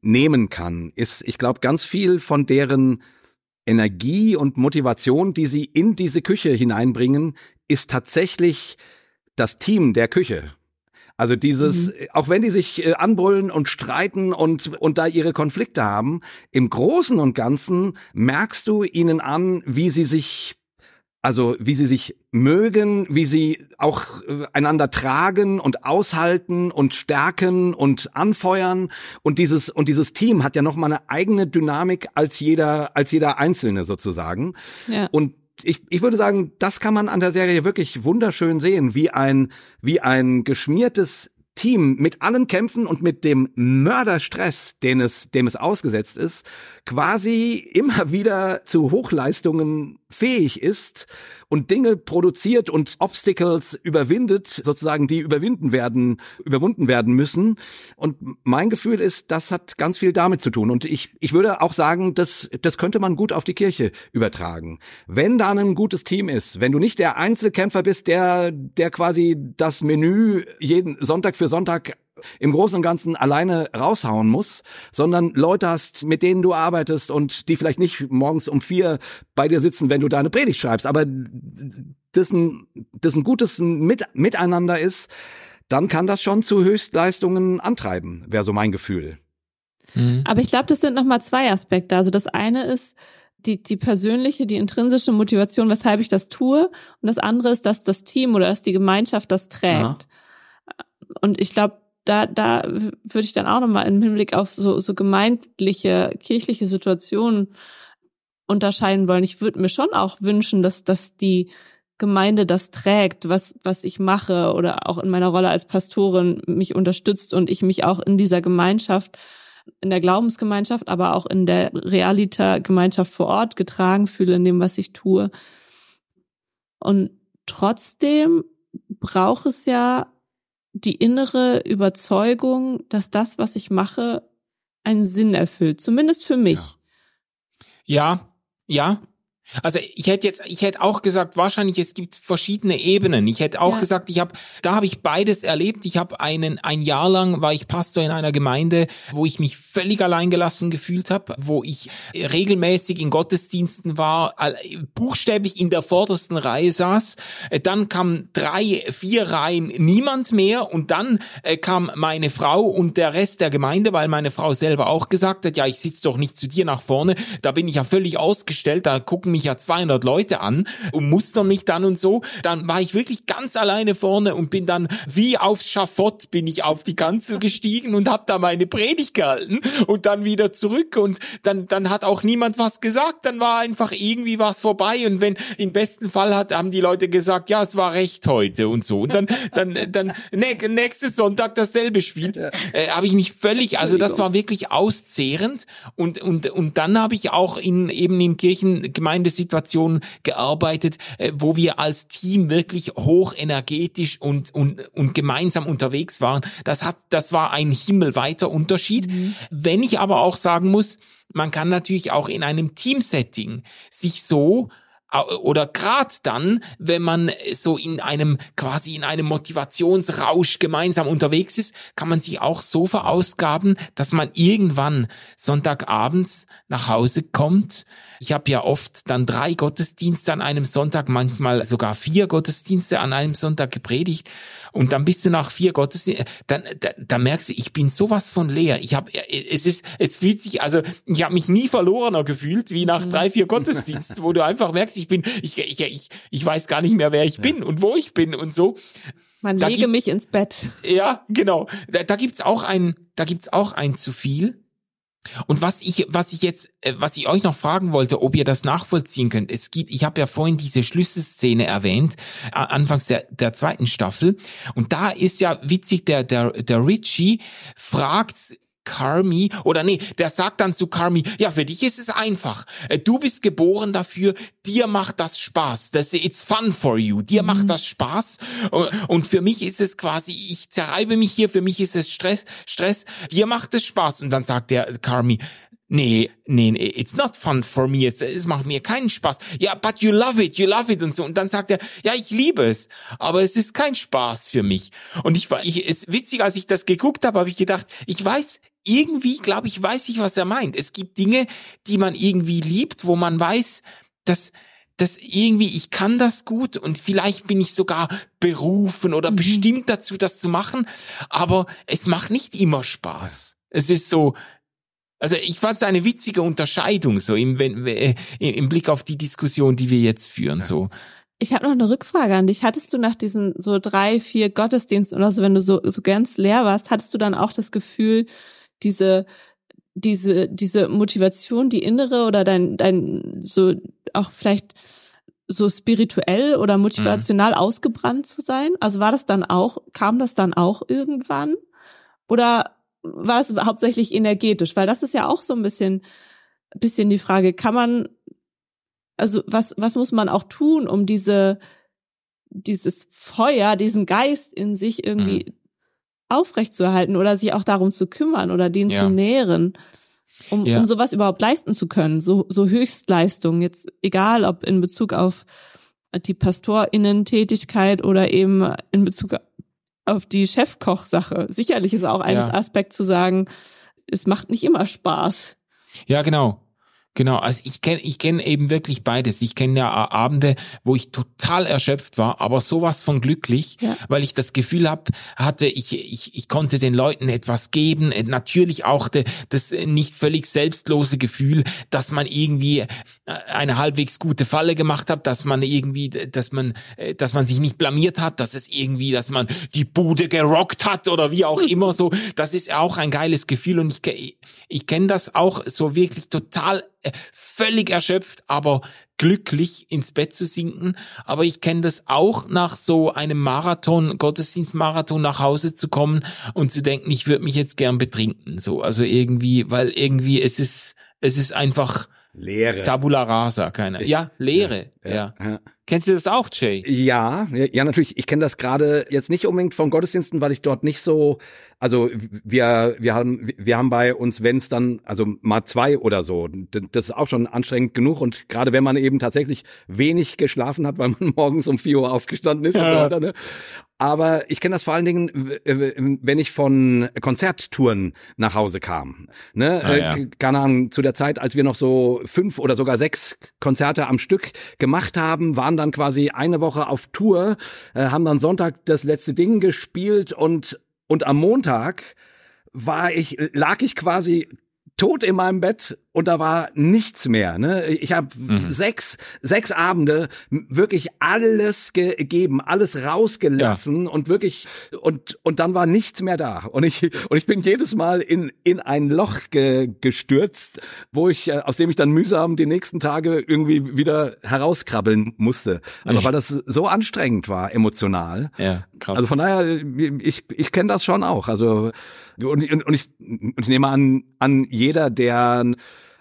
nehmen kann, ist, ich glaube, ganz viel von deren Energie und Motivation, die sie in diese Küche hineinbringen, ist tatsächlich das Team der Küche. Also dieses, mhm. auch wenn die sich äh, anbrüllen und streiten und, und da ihre Konflikte haben, im Großen und Ganzen merkst du ihnen an, wie sie sich also wie sie sich mögen, wie sie auch äh, einander tragen und aushalten und stärken und anfeuern und dieses und dieses Team hat ja noch mal eine eigene Dynamik als jeder als jeder einzelne sozusagen. Ja. Und ich, ich würde sagen, das kann man an der Serie wirklich wunderschön sehen, wie ein wie ein geschmiertes Team mit allen Kämpfen und mit dem Mörderstress, den es, dem es ausgesetzt ist, quasi immer wieder zu Hochleistungen fähig ist und Dinge produziert und Obstacles überwindet, sozusagen, die überwinden werden, überwunden werden müssen. Und mein Gefühl ist, das hat ganz viel damit zu tun. Und ich, ich würde auch sagen, das, das könnte man gut auf die Kirche übertragen. Wenn da ein gutes Team ist, wenn du nicht der Einzelkämpfer bist, der, der quasi das Menü jeden Sonntag für Sonntag im Großen und Ganzen alleine raushauen muss, sondern Leute hast, mit denen du arbeitest und die vielleicht nicht morgens um vier bei dir sitzen, wenn du deine Predigt schreibst, aber das ein, das ein gutes mit Miteinander ist, dann kann das schon zu Höchstleistungen antreiben, wäre so mein Gefühl. Mhm. Aber ich glaube, das sind nochmal zwei Aspekte. Also das eine ist, die, die persönliche, die intrinsische Motivation, weshalb ich das tue. Und das andere ist, dass das Team oder dass die Gemeinschaft das trägt. Aha. Und ich glaube, da, da würde ich dann auch nochmal im Hinblick auf so, so gemeindliche, kirchliche Situationen unterscheiden wollen. Ich würde mir schon auch wünschen, dass, dass die Gemeinde das trägt, was, was ich mache oder auch in meiner Rolle als Pastorin mich unterstützt und ich mich auch in dieser Gemeinschaft, in der Glaubensgemeinschaft, aber auch in der Realita-Gemeinschaft vor Ort getragen fühle in dem, was ich tue. Und trotzdem braucht es ja die innere Überzeugung, dass das, was ich mache, einen Sinn erfüllt. Zumindest für mich. Ja, ja. ja. Also ich hätte jetzt, ich hätte auch gesagt, wahrscheinlich es gibt verschiedene Ebenen. Ich hätte auch Ja. gesagt, ich habe, da habe ich beides erlebt. Ich habe einen ein Jahr lang war ich Pastor in einer Gemeinde, wo ich mich völlig alleingelassen gefühlt habe, wo ich regelmäßig in Gottesdiensten war, buchstäblich in der vordersten Reihe saß. Dann kam drei, vier Reihen niemand mehr und dann äh, kam meine Frau und der Rest der Gemeinde, weil meine Frau selber auch gesagt hat, ja, ich sitze doch nicht zu dir nach vorne, da bin ich ja völlig ausgestellt, da gucken mich ja 200 Leute an und mustern mich dann und so. Dann war ich wirklich ganz alleine vorne und bin dann wie aufs Schafott bin ich auf die Kanzel gestiegen und habe da meine Predigt gehalten und dann wieder zurück. Und dann dann hat auch niemand was gesagt, dann war einfach irgendwie was vorbei. Und wenn im besten Fall hat haben die Leute gesagt, ja, es war recht heute und so. Und dann <laughs> dann dann nächstes Sonntag dasselbe Spiel. Äh, habe ich mich völlig, also das war wirklich auszehrend. Und und und dann habe ich auch in eben in Kirchengemeindesituationen gearbeitet, äh, wo wir als Team wirklich hochenergetisch und und und gemeinsam unterwegs waren. Das hat das war ein himmelweiter Unterschied. Wenn ich aber auch sagen muss, man kann natürlich auch in einem Teamsetting sich so oder grad dann, wenn man so in einem quasi in einem Motivationsrausch gemeinsam unterwegs ist, kann man sich auch so verausgaben, dass man irgendwann Sonntagabends nach Hause kommt. Ich habe ja oft dann drei Gottesdienste an einem Sonntag, manchmal sogar vier Gottesdienste an einem Sonntag gepredigt und dann bist du nach vier Gottesdiensten, dann da, da merkst du, ich bin sowas von leer. Ich habe es ist es fühlt sich also ich habe mich nie verlorener gefühlt wie nach drei vier Gottesdiensten, wo du einfach merkst, ich bin ich ich ich, ich weiß gar nicht mehr, wer ich bin und wo ich bin und so. Man Da lege gibt- mich ins Bett. Ja, genau. Da, da gibt's auch ein, da gibt's auch ein zu viel. Und was ich, was ich jetzt, äh, was ich euch noch fragen wollte, ob ihr das nachvollziehen könnt. Es gibt, ich habe ja vorhin diese Schlüsselszene erwähnt, anfangs der, der zweiten Staffel. Und da ist ja witzig, der, der, der Richie fragt Carmi, oder nee, der sagt dann zu Carmi, ja, für dich ist es einfach. Äh, Du bist geboren dafür, dir macht das Spaß. Das, it's fun for you. Dir macht das Spaß. Und- Und für mich ist es quasi, ich zerreibe mich hier, für mich ist es Stress, Stress. Dir macht es Spaß. Und dann sagt der Carmi, Nee, nee, nee, it's not fun for me. Es, es macht mir keinen Spaß. Ja, but you love it, you love it und so. Und dann sagt er, ja, ich liebe es, aber es ist kein Spaß für mich. Und ich war, ich, es witzig, als ich das geguckt habe, habe ich gedacht, ich weiß, irgendwie, glaube ich, weiß ich, was er meint. Es gibt Dinge, die man irgendwie liebt, wo man weiß, dass, dass irgendwie, ich kann das gut und vielleicht bin ich sogar berufen oder bestimmt dazu, das zu machen, aber es macht nicht immer Spaß. Es ist so, also ich fand es eine witzige Unterscheidung so im, äh, im Blick auf die Diskussion, die wir jetzt führen. So Ich habe noch eine Rückfrage an dich. Hattest du nach diesen so drei, vier Gottesdiensten oder so, wenn du so, so ganz leer warst, hattest du dann auch das Gefühl, diese, diese, diese Motivation, die innere oder dein, dein, so auch vielleicht so spirituell oder motivational ausgebrannt zu sein? Also war das dann auch, kam das dann auch irgendwann? Oder war es hauptsächlich energetisch? Weil das ist ja auch so ein bisschen, bisschen die Frage, kann man also was, was muss man auch tun, um diese, dieses Feuer, diesen Geist in sich irgendwie aufrechtzuerhalten oder sich auch darum zu kümmern oder den Ja. zu nähren, um, Ja. um sowas überhaupt leisten zu können, so, so Höchstleistungen, jetzt egal ob in Bezug auf die PastorInnen-Tätigkeit oder eben in Bezug auf die Chefkoch-Sache. Sicherlich ist auch ein Ja. Aspekt zu sagen, es macht nicht immer Spaß. Ja, genau. Genau, also ich kenne ich kenn eben wirklich beides. Ich kenne ja A- Abende, wo ich total erschöpft war, aber sowas von glücklich, Ja. weil ich das Gefühl hab, hatte, ich, ich, ich konnte den Leuten etwas geben. Äh, Natürlich auch de, das äh, nicht völlig selbstlose Gefühl, dass man irgendwie äh, eine halbwegs gute Falle gemacht hat, dass man irgendwie, dass man, äh, dass man sich nicht blamiert hat, dass es irgendwie, dass man die Bude gerockt hat oder wie auch immer so. Das ist auch ein geiles Gefühl und ich, ich kenne das auch so wirklich total äh, völlig erschöpft, aber glücklich ins Bett zu sinken. Aber ich kenne das auch nach so einem Marathon, Gottesdienstmarathon nach Hause zu kommen und zu denken, ich würde mich jetzt gern betrinken. So, also irgendwie, weil irgendwie es ist, es ist einfach Leere. Tabula rasa, keine. Ja, Leere. Ja. ja. Kennst du das auch, Jay? Ja, ja, natürlich. Ich kenne das gerade jetzt nicht unbedingt von Gottesdiensten, weil ich dort nicht so, also wir, wir haben, wir haben bei uns, wenn es dann, also mal zwei oder so, das ist auch schon anstrengend genug und gerade wenn man eben tatsächlich wenig geschlafen hat, weil man <laughs> morgens um vier Uhr aufgestanden ist ja. und so weiter, ne? Aber ich kenne das vor allen Dingen, wenn ich von Konzerttouren nach Hause kam. Ne? Ah, ja. Keine Ahnung, zu der Zeit, als wir noch so fünf oder sogar sechs Konzerte am Stück gemacht haben, waren dann quasi eine Woche auf Tour, äh, haben dann Sonntag das letzte Ding gespielt und, und am Montag war ich, lag ich quasi tot in meinem Bett und da war nichts mehr. Ne? Ich habe mhm. sechs, sechs Abende wirklich alles gegeben, alles rausgelassen ja. und wirklich und und dann war nichts mehr da und ich und ich bin jedes Mal in in ein Loch ge, gestürzt, wo ich äh, aus dem ich dann mühsam die nächsten Tage irgendwie wieder herauskrabbeln musste, also weil das so anstrengend war emotional. Ja, krass. Also von daher ich ich kenne das schon auch. Also und, und, und ich und ich nehme an an jeder der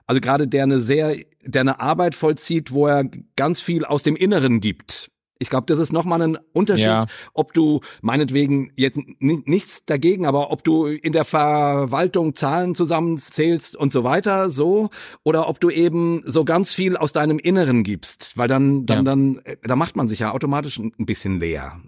also gerade der eine sehr, der eine Arbeit vollzieht, wo er ganz viel aus dem Inneren gibt. Ich glaube, das ist nochmal ein Unterschied, ja. ob du meinetwegen jetzt nichts dagegen, aber ob du in der Verwaltung Zahlen zusammenzählst und so weiter, so, oder ob du eben so ganz viel aus deinem Inneren gibst, weil dann, dann, ja. dann, da macht man sich ja automatisch ein bisschen leer.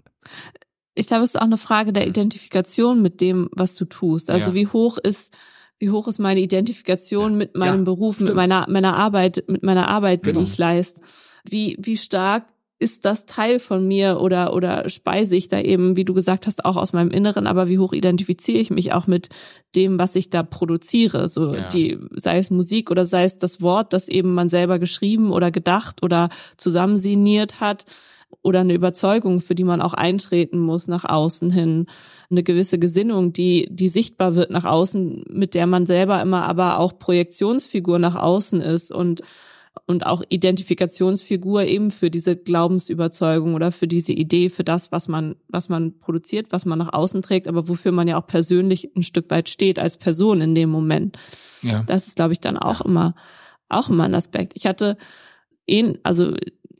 Ich glaube, es ist auch eine Frage der Identifikation mit dem, was du tust. Also ja. wie hoch ist wie hoch ist meine Identifikation ja. mit meinem ja, Beruf, stimmt. mit meiner, meiner Arbeit, mit meiner Arbeit, genau. die ich leiste. Wie, wie stark ist das Teil von mir oder, oder speise ich da eben, wie du gesagt hast, auch aus meinem Inneren, aber wie hoch identifiziere ich mich auch mit dem, was ich da produziere, so ja. die, sei es Musik oder sei es das Wort, das eben man selber geschrieben oder gedacht oder zusammensiniert hat oder eine Überzeugung, für die man auch eintreten muss nach außen hin, eine gewisse Gesinnung, die, die sichtbar wird nach außen, mit der man selber immer aber auch Projektionsfigur nach außen ist und und auch Identifikationsfigur eben für diese Glaubensüberzeugung oder für diese Idee, für das, was man, was man produziert, was man nach außen trägt, aber wofür man ja auch persönlich ein Stück weit steht als Person in dem Moment. Ja. Das ist, glaube ich, dann auch immer, auch immer ein Aspekt. Ich hatte also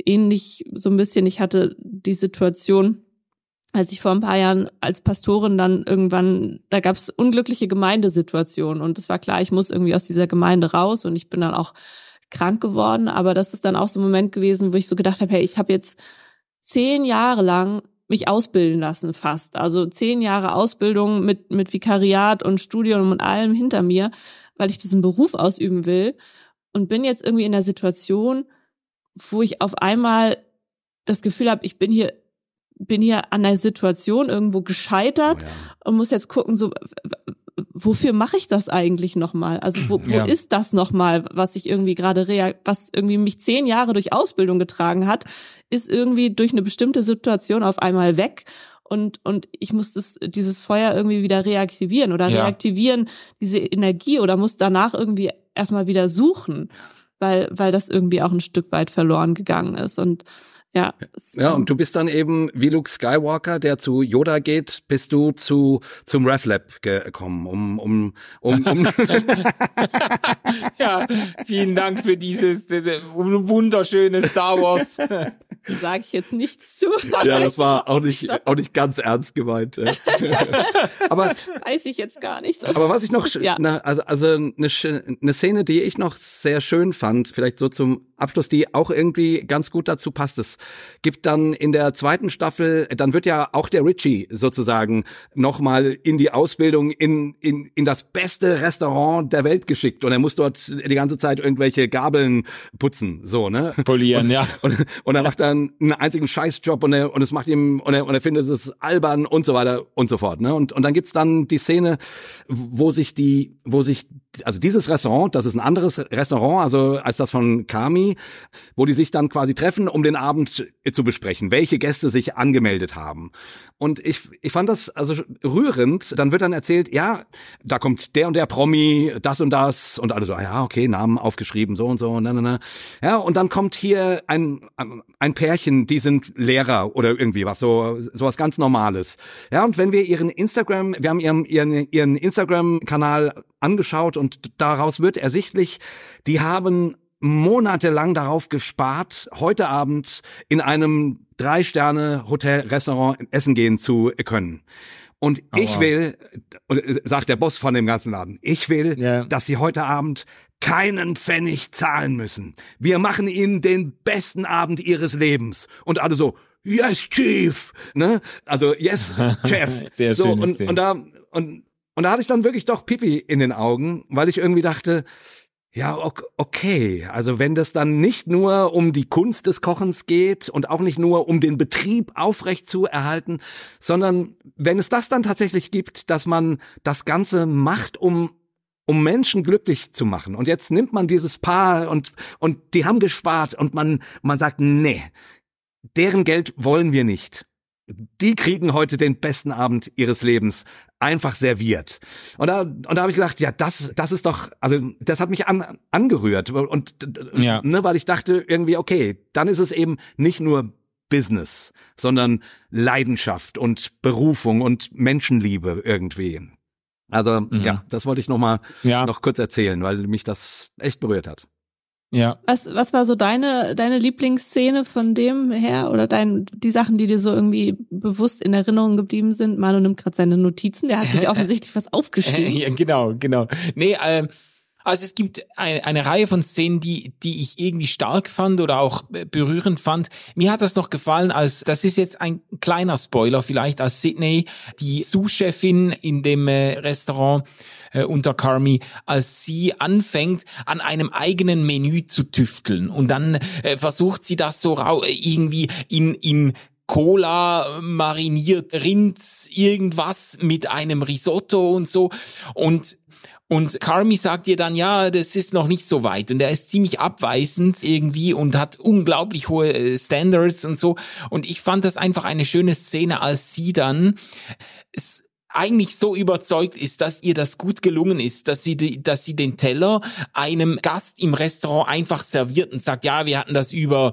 ähnlich so ein bisschen, ich hatte die Situation, als ich vor ein paar Jahren als Pastorin dann irgendwann, da gab es unglückliche Gemeindesituationen und es war klar, ich muss irgendwie aus dieser Gemeinde raus und ich bin dann auch krank geworden, aber das ist dann auch so ein Moment gewesen, wo ich so gedacht habe, hey, ich habe jetzt zehn Jahre lang mich ausbilden lassen fast. Also zehn Jahre Ausbildung mit, mit Vikariat und Studium und allem hinter mir, weil ich diesen Beruf ausüben will und bin jetzt irgendwie in der Situation, wo ich auf einmal das Gefühl habe, ich bin hier bin hier an der Situation irgendwo gescheitert oh ja. und muss jetzt gucken, so wofür mache ich das eigentlich nochmal? Also wo, wo ja. ist das nochmal, was ich irgendwie gerade, was irgendwie mich zehn Jahre durch Ausbildung getragen hat, ist irgendwie durch eine bestimmte Situation auf einmal weg und und ich muss das dieses Feuer irgendwie wieder reaktivieren oder ja. reaktivieren diese Energie oder muss danach irgendwie erstmal wieder suchen, weil weil das irgendwie auch ein Stück weit verloren gegangen ist. Und ja. Ja, und du bist dann eben wie Luke Skywalker, der zu Yoda geht, bist du zu zum RefLab gekommen, um um um, um <laughs> <laughs> Ja, vielen Dank für dieses, dieses wunderschöne Star Wars. Sage ich jetzt nichts zu. Ja, das war auch nicht auch nicht ganz ernst gemeint. <laughs> aber weiß ich jetzt gar nicht. Aber was ich noch ja. na, also also eine, eine Szene, die ich noch sehr schön fand, vielleicht so zum Abschluss, die auch irgendwie ganz gut dazu passt. Es gibt dann in der zweiten Staffel, dann wird ja auch der Richie sozusagen nochmal in die Ausbildung in, in, in das beste Restaurant der Welt geschickt und er muss dort die ganze Zeit irgendwelche Gabeln putzen, so, ne? Polieren, und, ja. Und, und er macht dann einen einzigen Scheißjob und er, und es macht ihm, und er, und er findet es albern und so weiter und so fort, ne? Und, und dann gibt's dann die Szene, wo sich die, wo sich also dieses Restaurant, das ist ein anderes Restaurant, also als das von Kami, wo die sich dann quasi treffen, um den Abend zu besprechen, welche Gäste sich angemeldet haben. Und ich, ich fand das also rührend. Dann wird dann erzählt, ja, da kommt der und der Promi, das und das und alle so, ja, okay, Namen aufgeschrieben, so und so, ne, ne, ne. Ja, und dann kommt hier ein, ein Pärchen, die sind Lehrer oder irgendwie was, so, sowas ganz Normales. Ja, und wenn wir ihren Instagram, wir haben ihren, ihren, ihren Instagram-Kanal angeschaut und daraus wird ersichtlich, die haben monatelang darauf gespart, heute Abend in einem Drei-Sterne-Hotel-Restaurant essen gehen zu können. Und oh, ich will, sagt der Boss von dem ganzen Laden, ich will, yeah. dass Sie heute Abend keinen Pfennig zahlen müssen. Wir machen Ihnen den besten Abend Ihres Lebens. Und alle so, yes, Chief, ne? Also, yes, <laughs> Chef. Sehr so, schön. Und, und da, und, und da hatte ich dann wirklich doch Pipi in den Augen, weil ich irgendwie dachte, ja, okay. Also wenn das dann nicht nur um die Kunst des Kochens geht und auch nicht nur um den Betrieb aufrecht zu erhalten, sondern wenn es das dann tatsächlich gibt, dass man das Ganze macht, um um Menschen glücklich zu machen. Und jetzt nimmt man dieses Paar und und die haben gespart und man man sagt, nee, deren Geld wollen wir nicht die kriegen heute den besten Abend ihres Lebens einfach serviert. Und da, und da habe ich gedacht, ja, das, das ist doch, also das hat mich an, angerührt und ja. ne, weil ich dachte irgendwie, okay, dann ist es eben nicht nur Business, sondern Leidenschaft und Berufung und Menschenliebe irgendwie. Also mhm. ja, das wollte ich noch mal ja. noch kurz erzählen, weil mich das echt berührt hat. Ja. Was, was war so deine, deine Lieblingsszene von dem her oder dein, die Sachen, die dir so irgendwie bewusst in Erinnerung geblieben sind? Manu nimmt gerade seine Notizen, der hat sich <laughs> offensichtlich was aufgeschrieben. ja, genau, genau. Nee, ähm, also es gibt eine, eine Reihe von Szenen, die, die ich irgendwie stark fand oder auch berührend fand. Mir hat das noch gefallen, als das ist jetzt ein kleiner Spoiler vielleicht, als Sydney, die Sous-Chefin in dem äh, Restaurant äh, unter Carmi, als sie anfängt, an einem eigenen Menü zu tüfteln und dann äh, versucht sie das so irgendwie in, in Cola mariniert Rind irgendwas mit einem Risotto und so und und Carmi sagt ihr dann, ja, das ist noch nicht so weit. Und er ist ziemlich abweisend irgendwie und hat unglaublich hohe äh, Standards und so. Und ich fand das einfach eine schöne Szene, als sie dann eigentlich so überzeugt ist, dass ihr das gut gelungen ist, dass sie, die, dass sie den Teller einem Gast im Restaurant einfach serviert und sagt, ja, wir hatten das über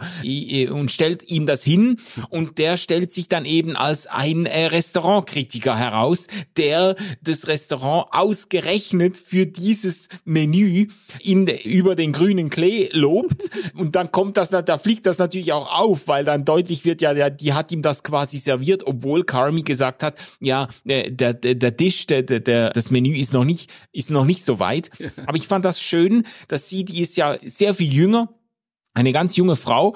und stellt ihm das hin. Und der stellt sich dann eben als ein äh, Restaurantkritiker heraus, der das Restaurant ausgerechnet für dieses Menü in, über den grünen Klee lobt. <laughs> Und dann kommt das, da fliegt das natürlich auch auf, weil dann deutlich wird ja, die hat ihm das quasi serviert, obwohl Carmi gesagt hat, ja, äh, der der, der Tisch, der, der, das Menü ist noch nicht, ist noch nicht so weit. Aber ich fand das schön, dass sie, die ist ja sehr viel jünger, eine ganz junge Frau,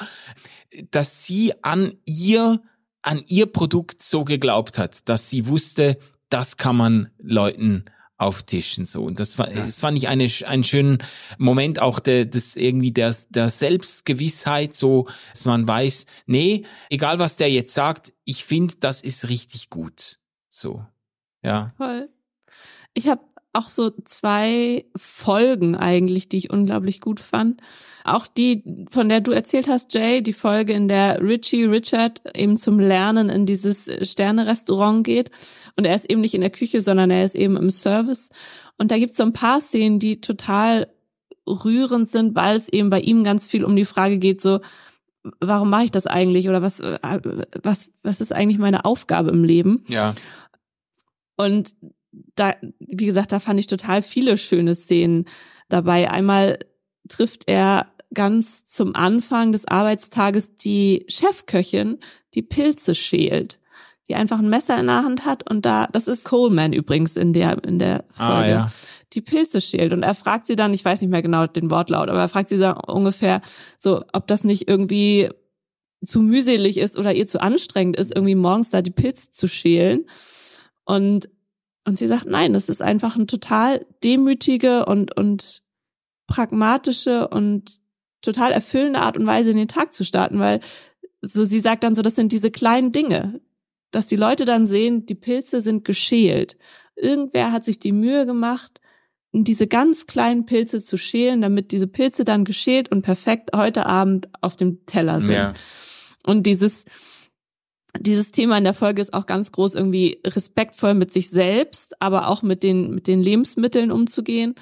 dass sie an ihr, an ihr Produkt so geglaubt hat, dass sie wusste, das kann man Leuten auftischen so und das, war, ja. das fand ich eine, einen schönen Moment auch der, des irgendwie der, der Selbstgewissheit so dass man weiß nee egal was der jetzt sagt ich finde das ist richtig gut so ja. Voll. Ich habe auch so zwei Folgen eigentlich, die ich unglaublich gut fand. Auch die, von der du erzählt hast, Jay, die Folge, in der Richie Richard eben zum Lernen in dieses Sterne-Restaurant geht. Und er ist eben nicht in der Küche, sondern er ist eben im Service. Und da gibt's so ein paar Szenen, die total rührend sind, weil es eben bei ihm ganz viel um die Frage geht, so, warum mache ich das eigentlich? Oder was, was, was ist eigentlich meine Aufgabe im Leben? Ja. Und da, wie gesagt, da fand ich total viele schöne Szenen dabei. Einmal trifft er ganz zum Anfang des Arbeitstages die Chefköchin, die Pilze schält, die einfach ein Messer in der Hand hat und da, das ist Coleman übrigens in der, in der ah, Folge, ah, ja. die Pilze schält und er fragt sie dann, ich weiß nicht mehr genau den Wortlaut, aber er fragt sie so ungefähr so, ob das nicht irgendwie zu mühselig ist oder ihr zu anstrengend ist, irgendwie morgens da die Pilze zu schälen. Und, und sie sagt, nein, das ist einfach eine total demütige und, und pragmatische und total erfüllende Art und Weise in den Tag zu starten, weil so sie sagt dann so, das sind diese kleinen Dinge, dass die Leute dann sehen, die Pilze sind geschält. Irgendwer hat sich die Mühe gemacht, diese ganz kleinen Pilze zu schälen, damit diese Pilze dann geschält und perfekt heute Abend auf dem Teller sind. Ja. Und dieses, dieses Thema in der Folge ist auch ganz groß, irgendwie respektvoll mit sich selbst, aber auch mit den, mit den Lebensmitteln umzugehen.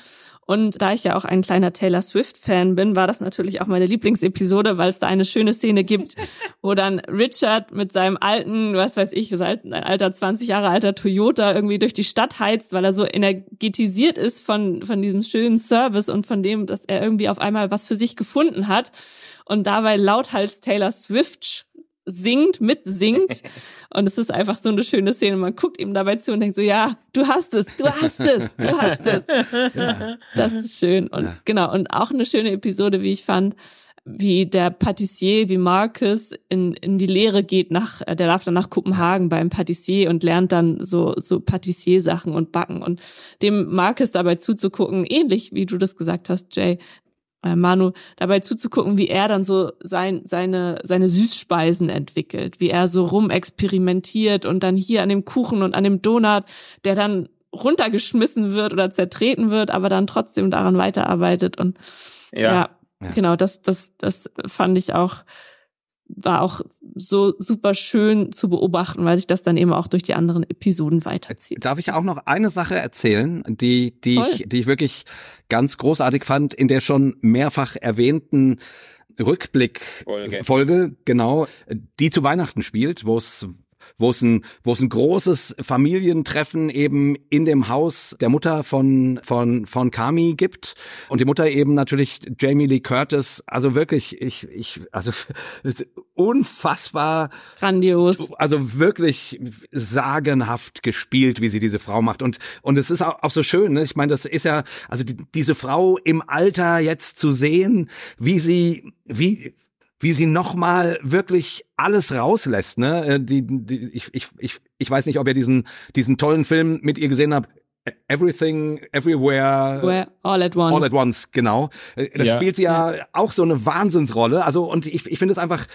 Und da ich ja auch ein kleiner Taylor Swift-Fan bin, war das natürlich auch meine Lieblingsepisode, weil es da eine schöne Szene gibt, <laughs> wo dann Richard mit seinem alten, was weiß ich, ein alter 20 Jahre alter Toyota irgendwie durch die Stadt heizt, weil er so energetisiert ist von, von diesem schönen Service und von dem, dass er irgendwie auf einmal was für sich gefunden hat. Und dabei lauthals Taylor Swift singt, mitsingt. <laughs> Und es ist einfach so eine schöne Szene. Man guckt ihm dabei zu und denkt so, ja, du hast es, du hast es, du hast es. <laughs> Ja. Das ist schön. Und ja. genau, und auch eine schöne Episode, wie ich fand, wie der Patissier, wie Marcus in, in die Lehre geht nach, der darf dann nach Kopenhagen beim Patissier und lernt dann so, so Patissier-Sachen und Backen und dem Marcus dabei zuzugucken, ähnlich wie du das gesagt hast, Jay, äh, Manu dabei zuzugucken, wie er dann so sein, seine, seine Süßspeisen entwickelt, wie er so rumexperimentiert und dann hier an dem Kuchen und an dem Donut, der dann runtergeschmissen wird oder zertreten wird, aber dann trotzdem daran weiterarbeitet und ja, ja, ja. genau, das, das, das fand ich auch war auch so super schön zu beobachten, weil sich das dann eben auch durch die anderen Episoden weiterzieht. Darf ich auch noch eine Sache erzählen, die, die ich, die ich wirklich ganz großartig fand, in der schon mehrfach erwähnten Rückblick-Folge, Folge, genau, die zu Weihnachten spielt, wo es wo es ein, wo es ein großes Familientreffen eben in dem Haus der Mutter von, von, von Kami gibt. Und die Mutter eben natürlich Jamie Lee Curtis. Also wirklich, ich, ich, also, <laughs> unfassbar. Grandios. Also wirklich sagenhaft gespielt, wie sie diese Frau macht. Und, und es ist auch, auch so schön, ne? Ich meine, das ist ja, also die, diese Frau im Alter jetzt zu sehen, wie sie, wie, wie sie nochmal wirklich alles rauslässt. Ne? Äh, die, die, ich, ich, ich, ich weiß nicht, ob ihr diesen, diesen tollen Film mit ihr gesehen habt. Everything, Everywhere, Where, All at Once. All at Once, genau. Äh, da ja. spielt sie ja, ja, auch so eine Wahnsinnsrolle. Also und ich, ich finde es einfach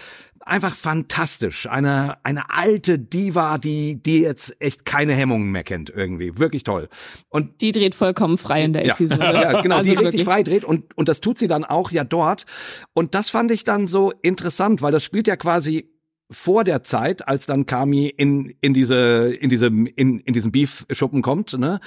einfach fantastisch. Eine, eine alte Diva, die, die jetzt echt keine Hemmungen mehr kennt irgendwie. Wirklich toll. Und die dreht vollkommen frei in der Episode. <laughs> Ja, genau, also die wirklich. richtig frei dreht und, und das tut sie dann auch ja dort. Und das fand ich dann so interessant, weil das spielt ja quasi vor der Zeit, als dann Kami in, in diese, in diese, in, in diesen Beef-Schuppen kommt, ne?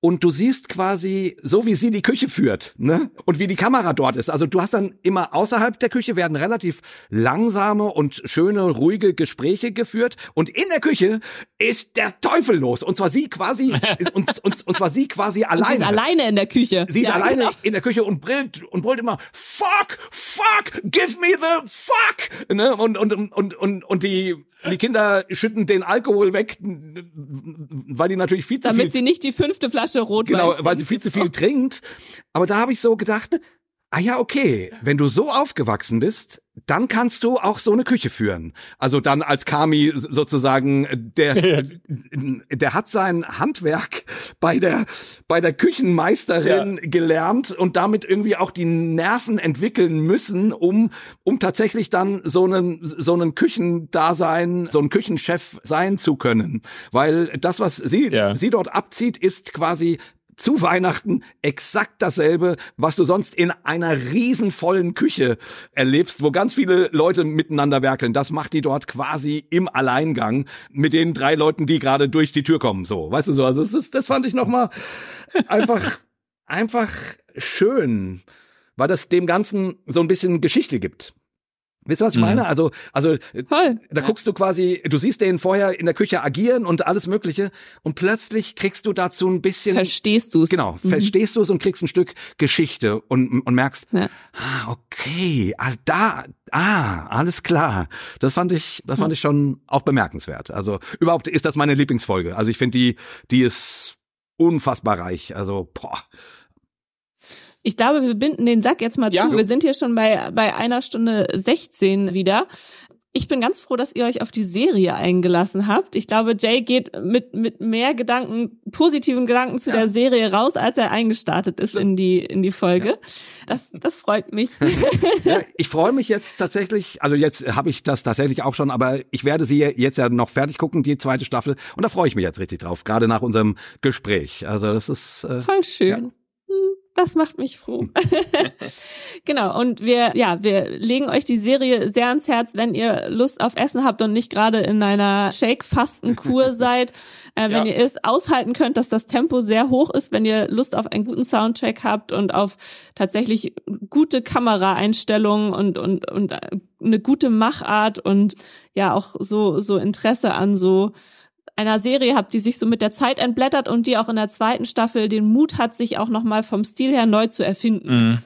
Und du siehst quasi so, wie sie die Küche führt, ne? Und wie die Kamera dort ist. Also du hast dann immer außerhalb der Küche werden relativ langsame und schöne, ruhige Gespräche geführt. Und in der Küche ist der Teufel los. Und zwar sie quasi, <laughs> und, und, und zwar sie quasi alleine. Und sie ist alleine in der Küche. Sie ist ja, alleine genau. in der Küche und brillt und brüllt immer, fuck, fuck, give me the fuck, ne? Und, und, und, und, und die, die Kinder schütten den Alkohol weg, weil die natürlich viel zu Damit viel... Damit sie nicht die fünfte Flasche Rotwein Genau, weil sie viel zu viel trinkt. Aber da habe ich so gedacht, Ah ja, okay. Wenn du so aufgewachsen bist, dann kannst du auch so eine Küche führen. Also dann als Kami sozusagen, der, der hat sein Handwerk bei der, bei der Küchenmeisterin ja. gelernt und damit irgendwie auch die Nerven entwickeln müssen, um, um tatsächlich dann so einen, so einen Küchendasein, so ein Küchenchef sein zu können. Weil das, was sie, ja. sie dort abzieht, ist quasi zu Weihnachten exakt dasselbe, was du sonst in einer riesenvollen Küche erlebst, wo ganz viele Leute miteinander werkeln. Das macht die dort quasi im Alleingang mit den drei Leuten, die gerade durch die Tür kommen. So, weißt du so. Also das, das fand ich noch mal einfach <laughs> einfach schön, weil das dem Ganzen so ein bisschen Geschichte gibt. Wisst ihr, was ich mhm. meine? Also, also Voll. da guckst du quasi, du siehst den vorher in der Küche agieren und alles Mögliche und plötzlich kriegst du dazu ein bisschen. Verstehst du es? Genau, mhm. verstehst du es und kriegst ein Stück Geschichte und, und merkst, ja. ah, okay, ah, da, ah, alles klar. Das fand ich, das fand ich schon auch bemerkenswert. Also überhaupt ist das meine Lieblingsfolge. Also ich finde die, die ist unfassbar reich. Also, boah. Ich glaube, wir binden den Sack jetzt mal ja, zu. Wir sind hier schon bei, bei einer Stunde 16 wieder. Ich bin ganz froh, dass ihr euch auf die Serie eingelassen habt. Ich glaube, Jay geht mit, mit mehr Gedanken, positiven Gedanken zu ja. der Serie raus, als er eingestartet ist in die, in die Folge. Ja. Das, das freut mich. <laughs> Ja, ich freue mich jetzt tatsächlich, also jetzt habe ich das tatsächlich auch schon, aber ich werde sie jetzt ja noch fertig gucken, die zweite Staffel. Und da freue ich mich jetzt richtig drauf, gerade nach unserem Gespräch. Also das ist. Äh, Voll schön. Hm. Das macht mich froh. <laughs> <laughs> genau. Und wir, ja, wir legen euch die Serie sehr ans Herz, wenn ihr Lust auf Essen habt und nicht gerade in einer Shake-Fastenkur <laughs> seid. Äh, wenn ja. ihr es aushalten könnt, dass das Tempo sehr hoch ist, wenn ihr Lust auf einen guten Soundtrack habt und auf tatsächlich gute Kameraeinstellungen und, und, und eine gute Machart und ja auch so, so Interesse an so einer Serie habt, die sich so mit der Zeit entblättert und die auch in der zweiten Staffel den Mut hat, sich auch nochmal vom Stil her neu zu erfinden. Mhm.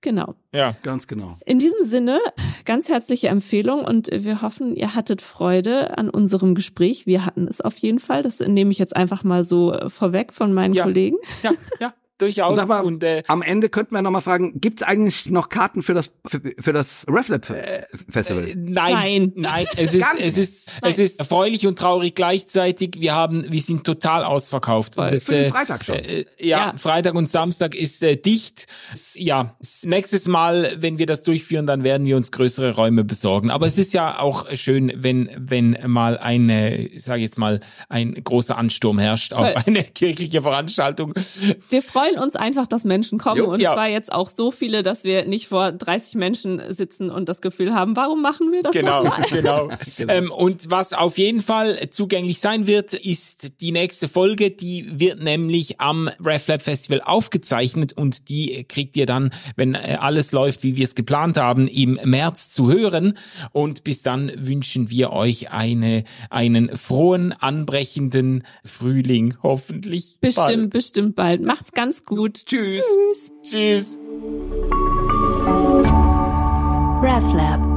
Genau. Ja, ganz genau. In diesem Sinne, ganz herzliche Empfehlung und wir hoffen, ihr hattet Freude an unserem Gespräch. Wir hatten es auf jeden Fall. Das nehme ich jetzt einfach mal so vorweg von meinen ja. Kollegen. Ja, ja durchaus. Und, sag mal, und äh, am Ende könnten wir noch mal fragen, gibt's eigentlich noch Karten für das für, für das RefLab äh, Festival? Äh, nein, nein, nein. <laughs> Es ist es ist nein. es ist erfreulich und traurig gleichzeitig. Wir haben wir sind total ausverkauft. Und das, für äh, Freitag schon. Äh, ja, ja, Freitag und Samstag ist äh, dicht. Ja, nächstes Mal, wenn wir das durchführen, dann werden wir uns größere Räume besorgen. Aber es ist ja auch schön, wenn wenn mal eine, sage jetzt mal, ein großer Ansturm herrscht auf eine <laughs> kirchliche Veranstaltung. Wir freuen freuen uns einfach, dass Menschen kommen. Jo, und ja. zwar jetzt auch so viele, dass wir nicht vor 30 Menschen sitzen und das Gefühl haben, warum machen wir das Genau, nochmal? genau. <laughs> genau. Ähm, und was auf jeden Fall zugänglich sein wird, ist die nächste Folge. Die wird nämlich am RefLab Festival aufgezeichnet und die kriegt ihr dann, wenn äh, alles läuft, wie wir es geplant haben, im März zu hören. Und bis dann wünschen wir euch eine, einen frohen, anbrechenden Frühling, hoffentlich. Bestimmt, bald. bestimmt bald. Macht's ganz Macht's gut. Tschüss. Tschüss. Tschüss. RefLab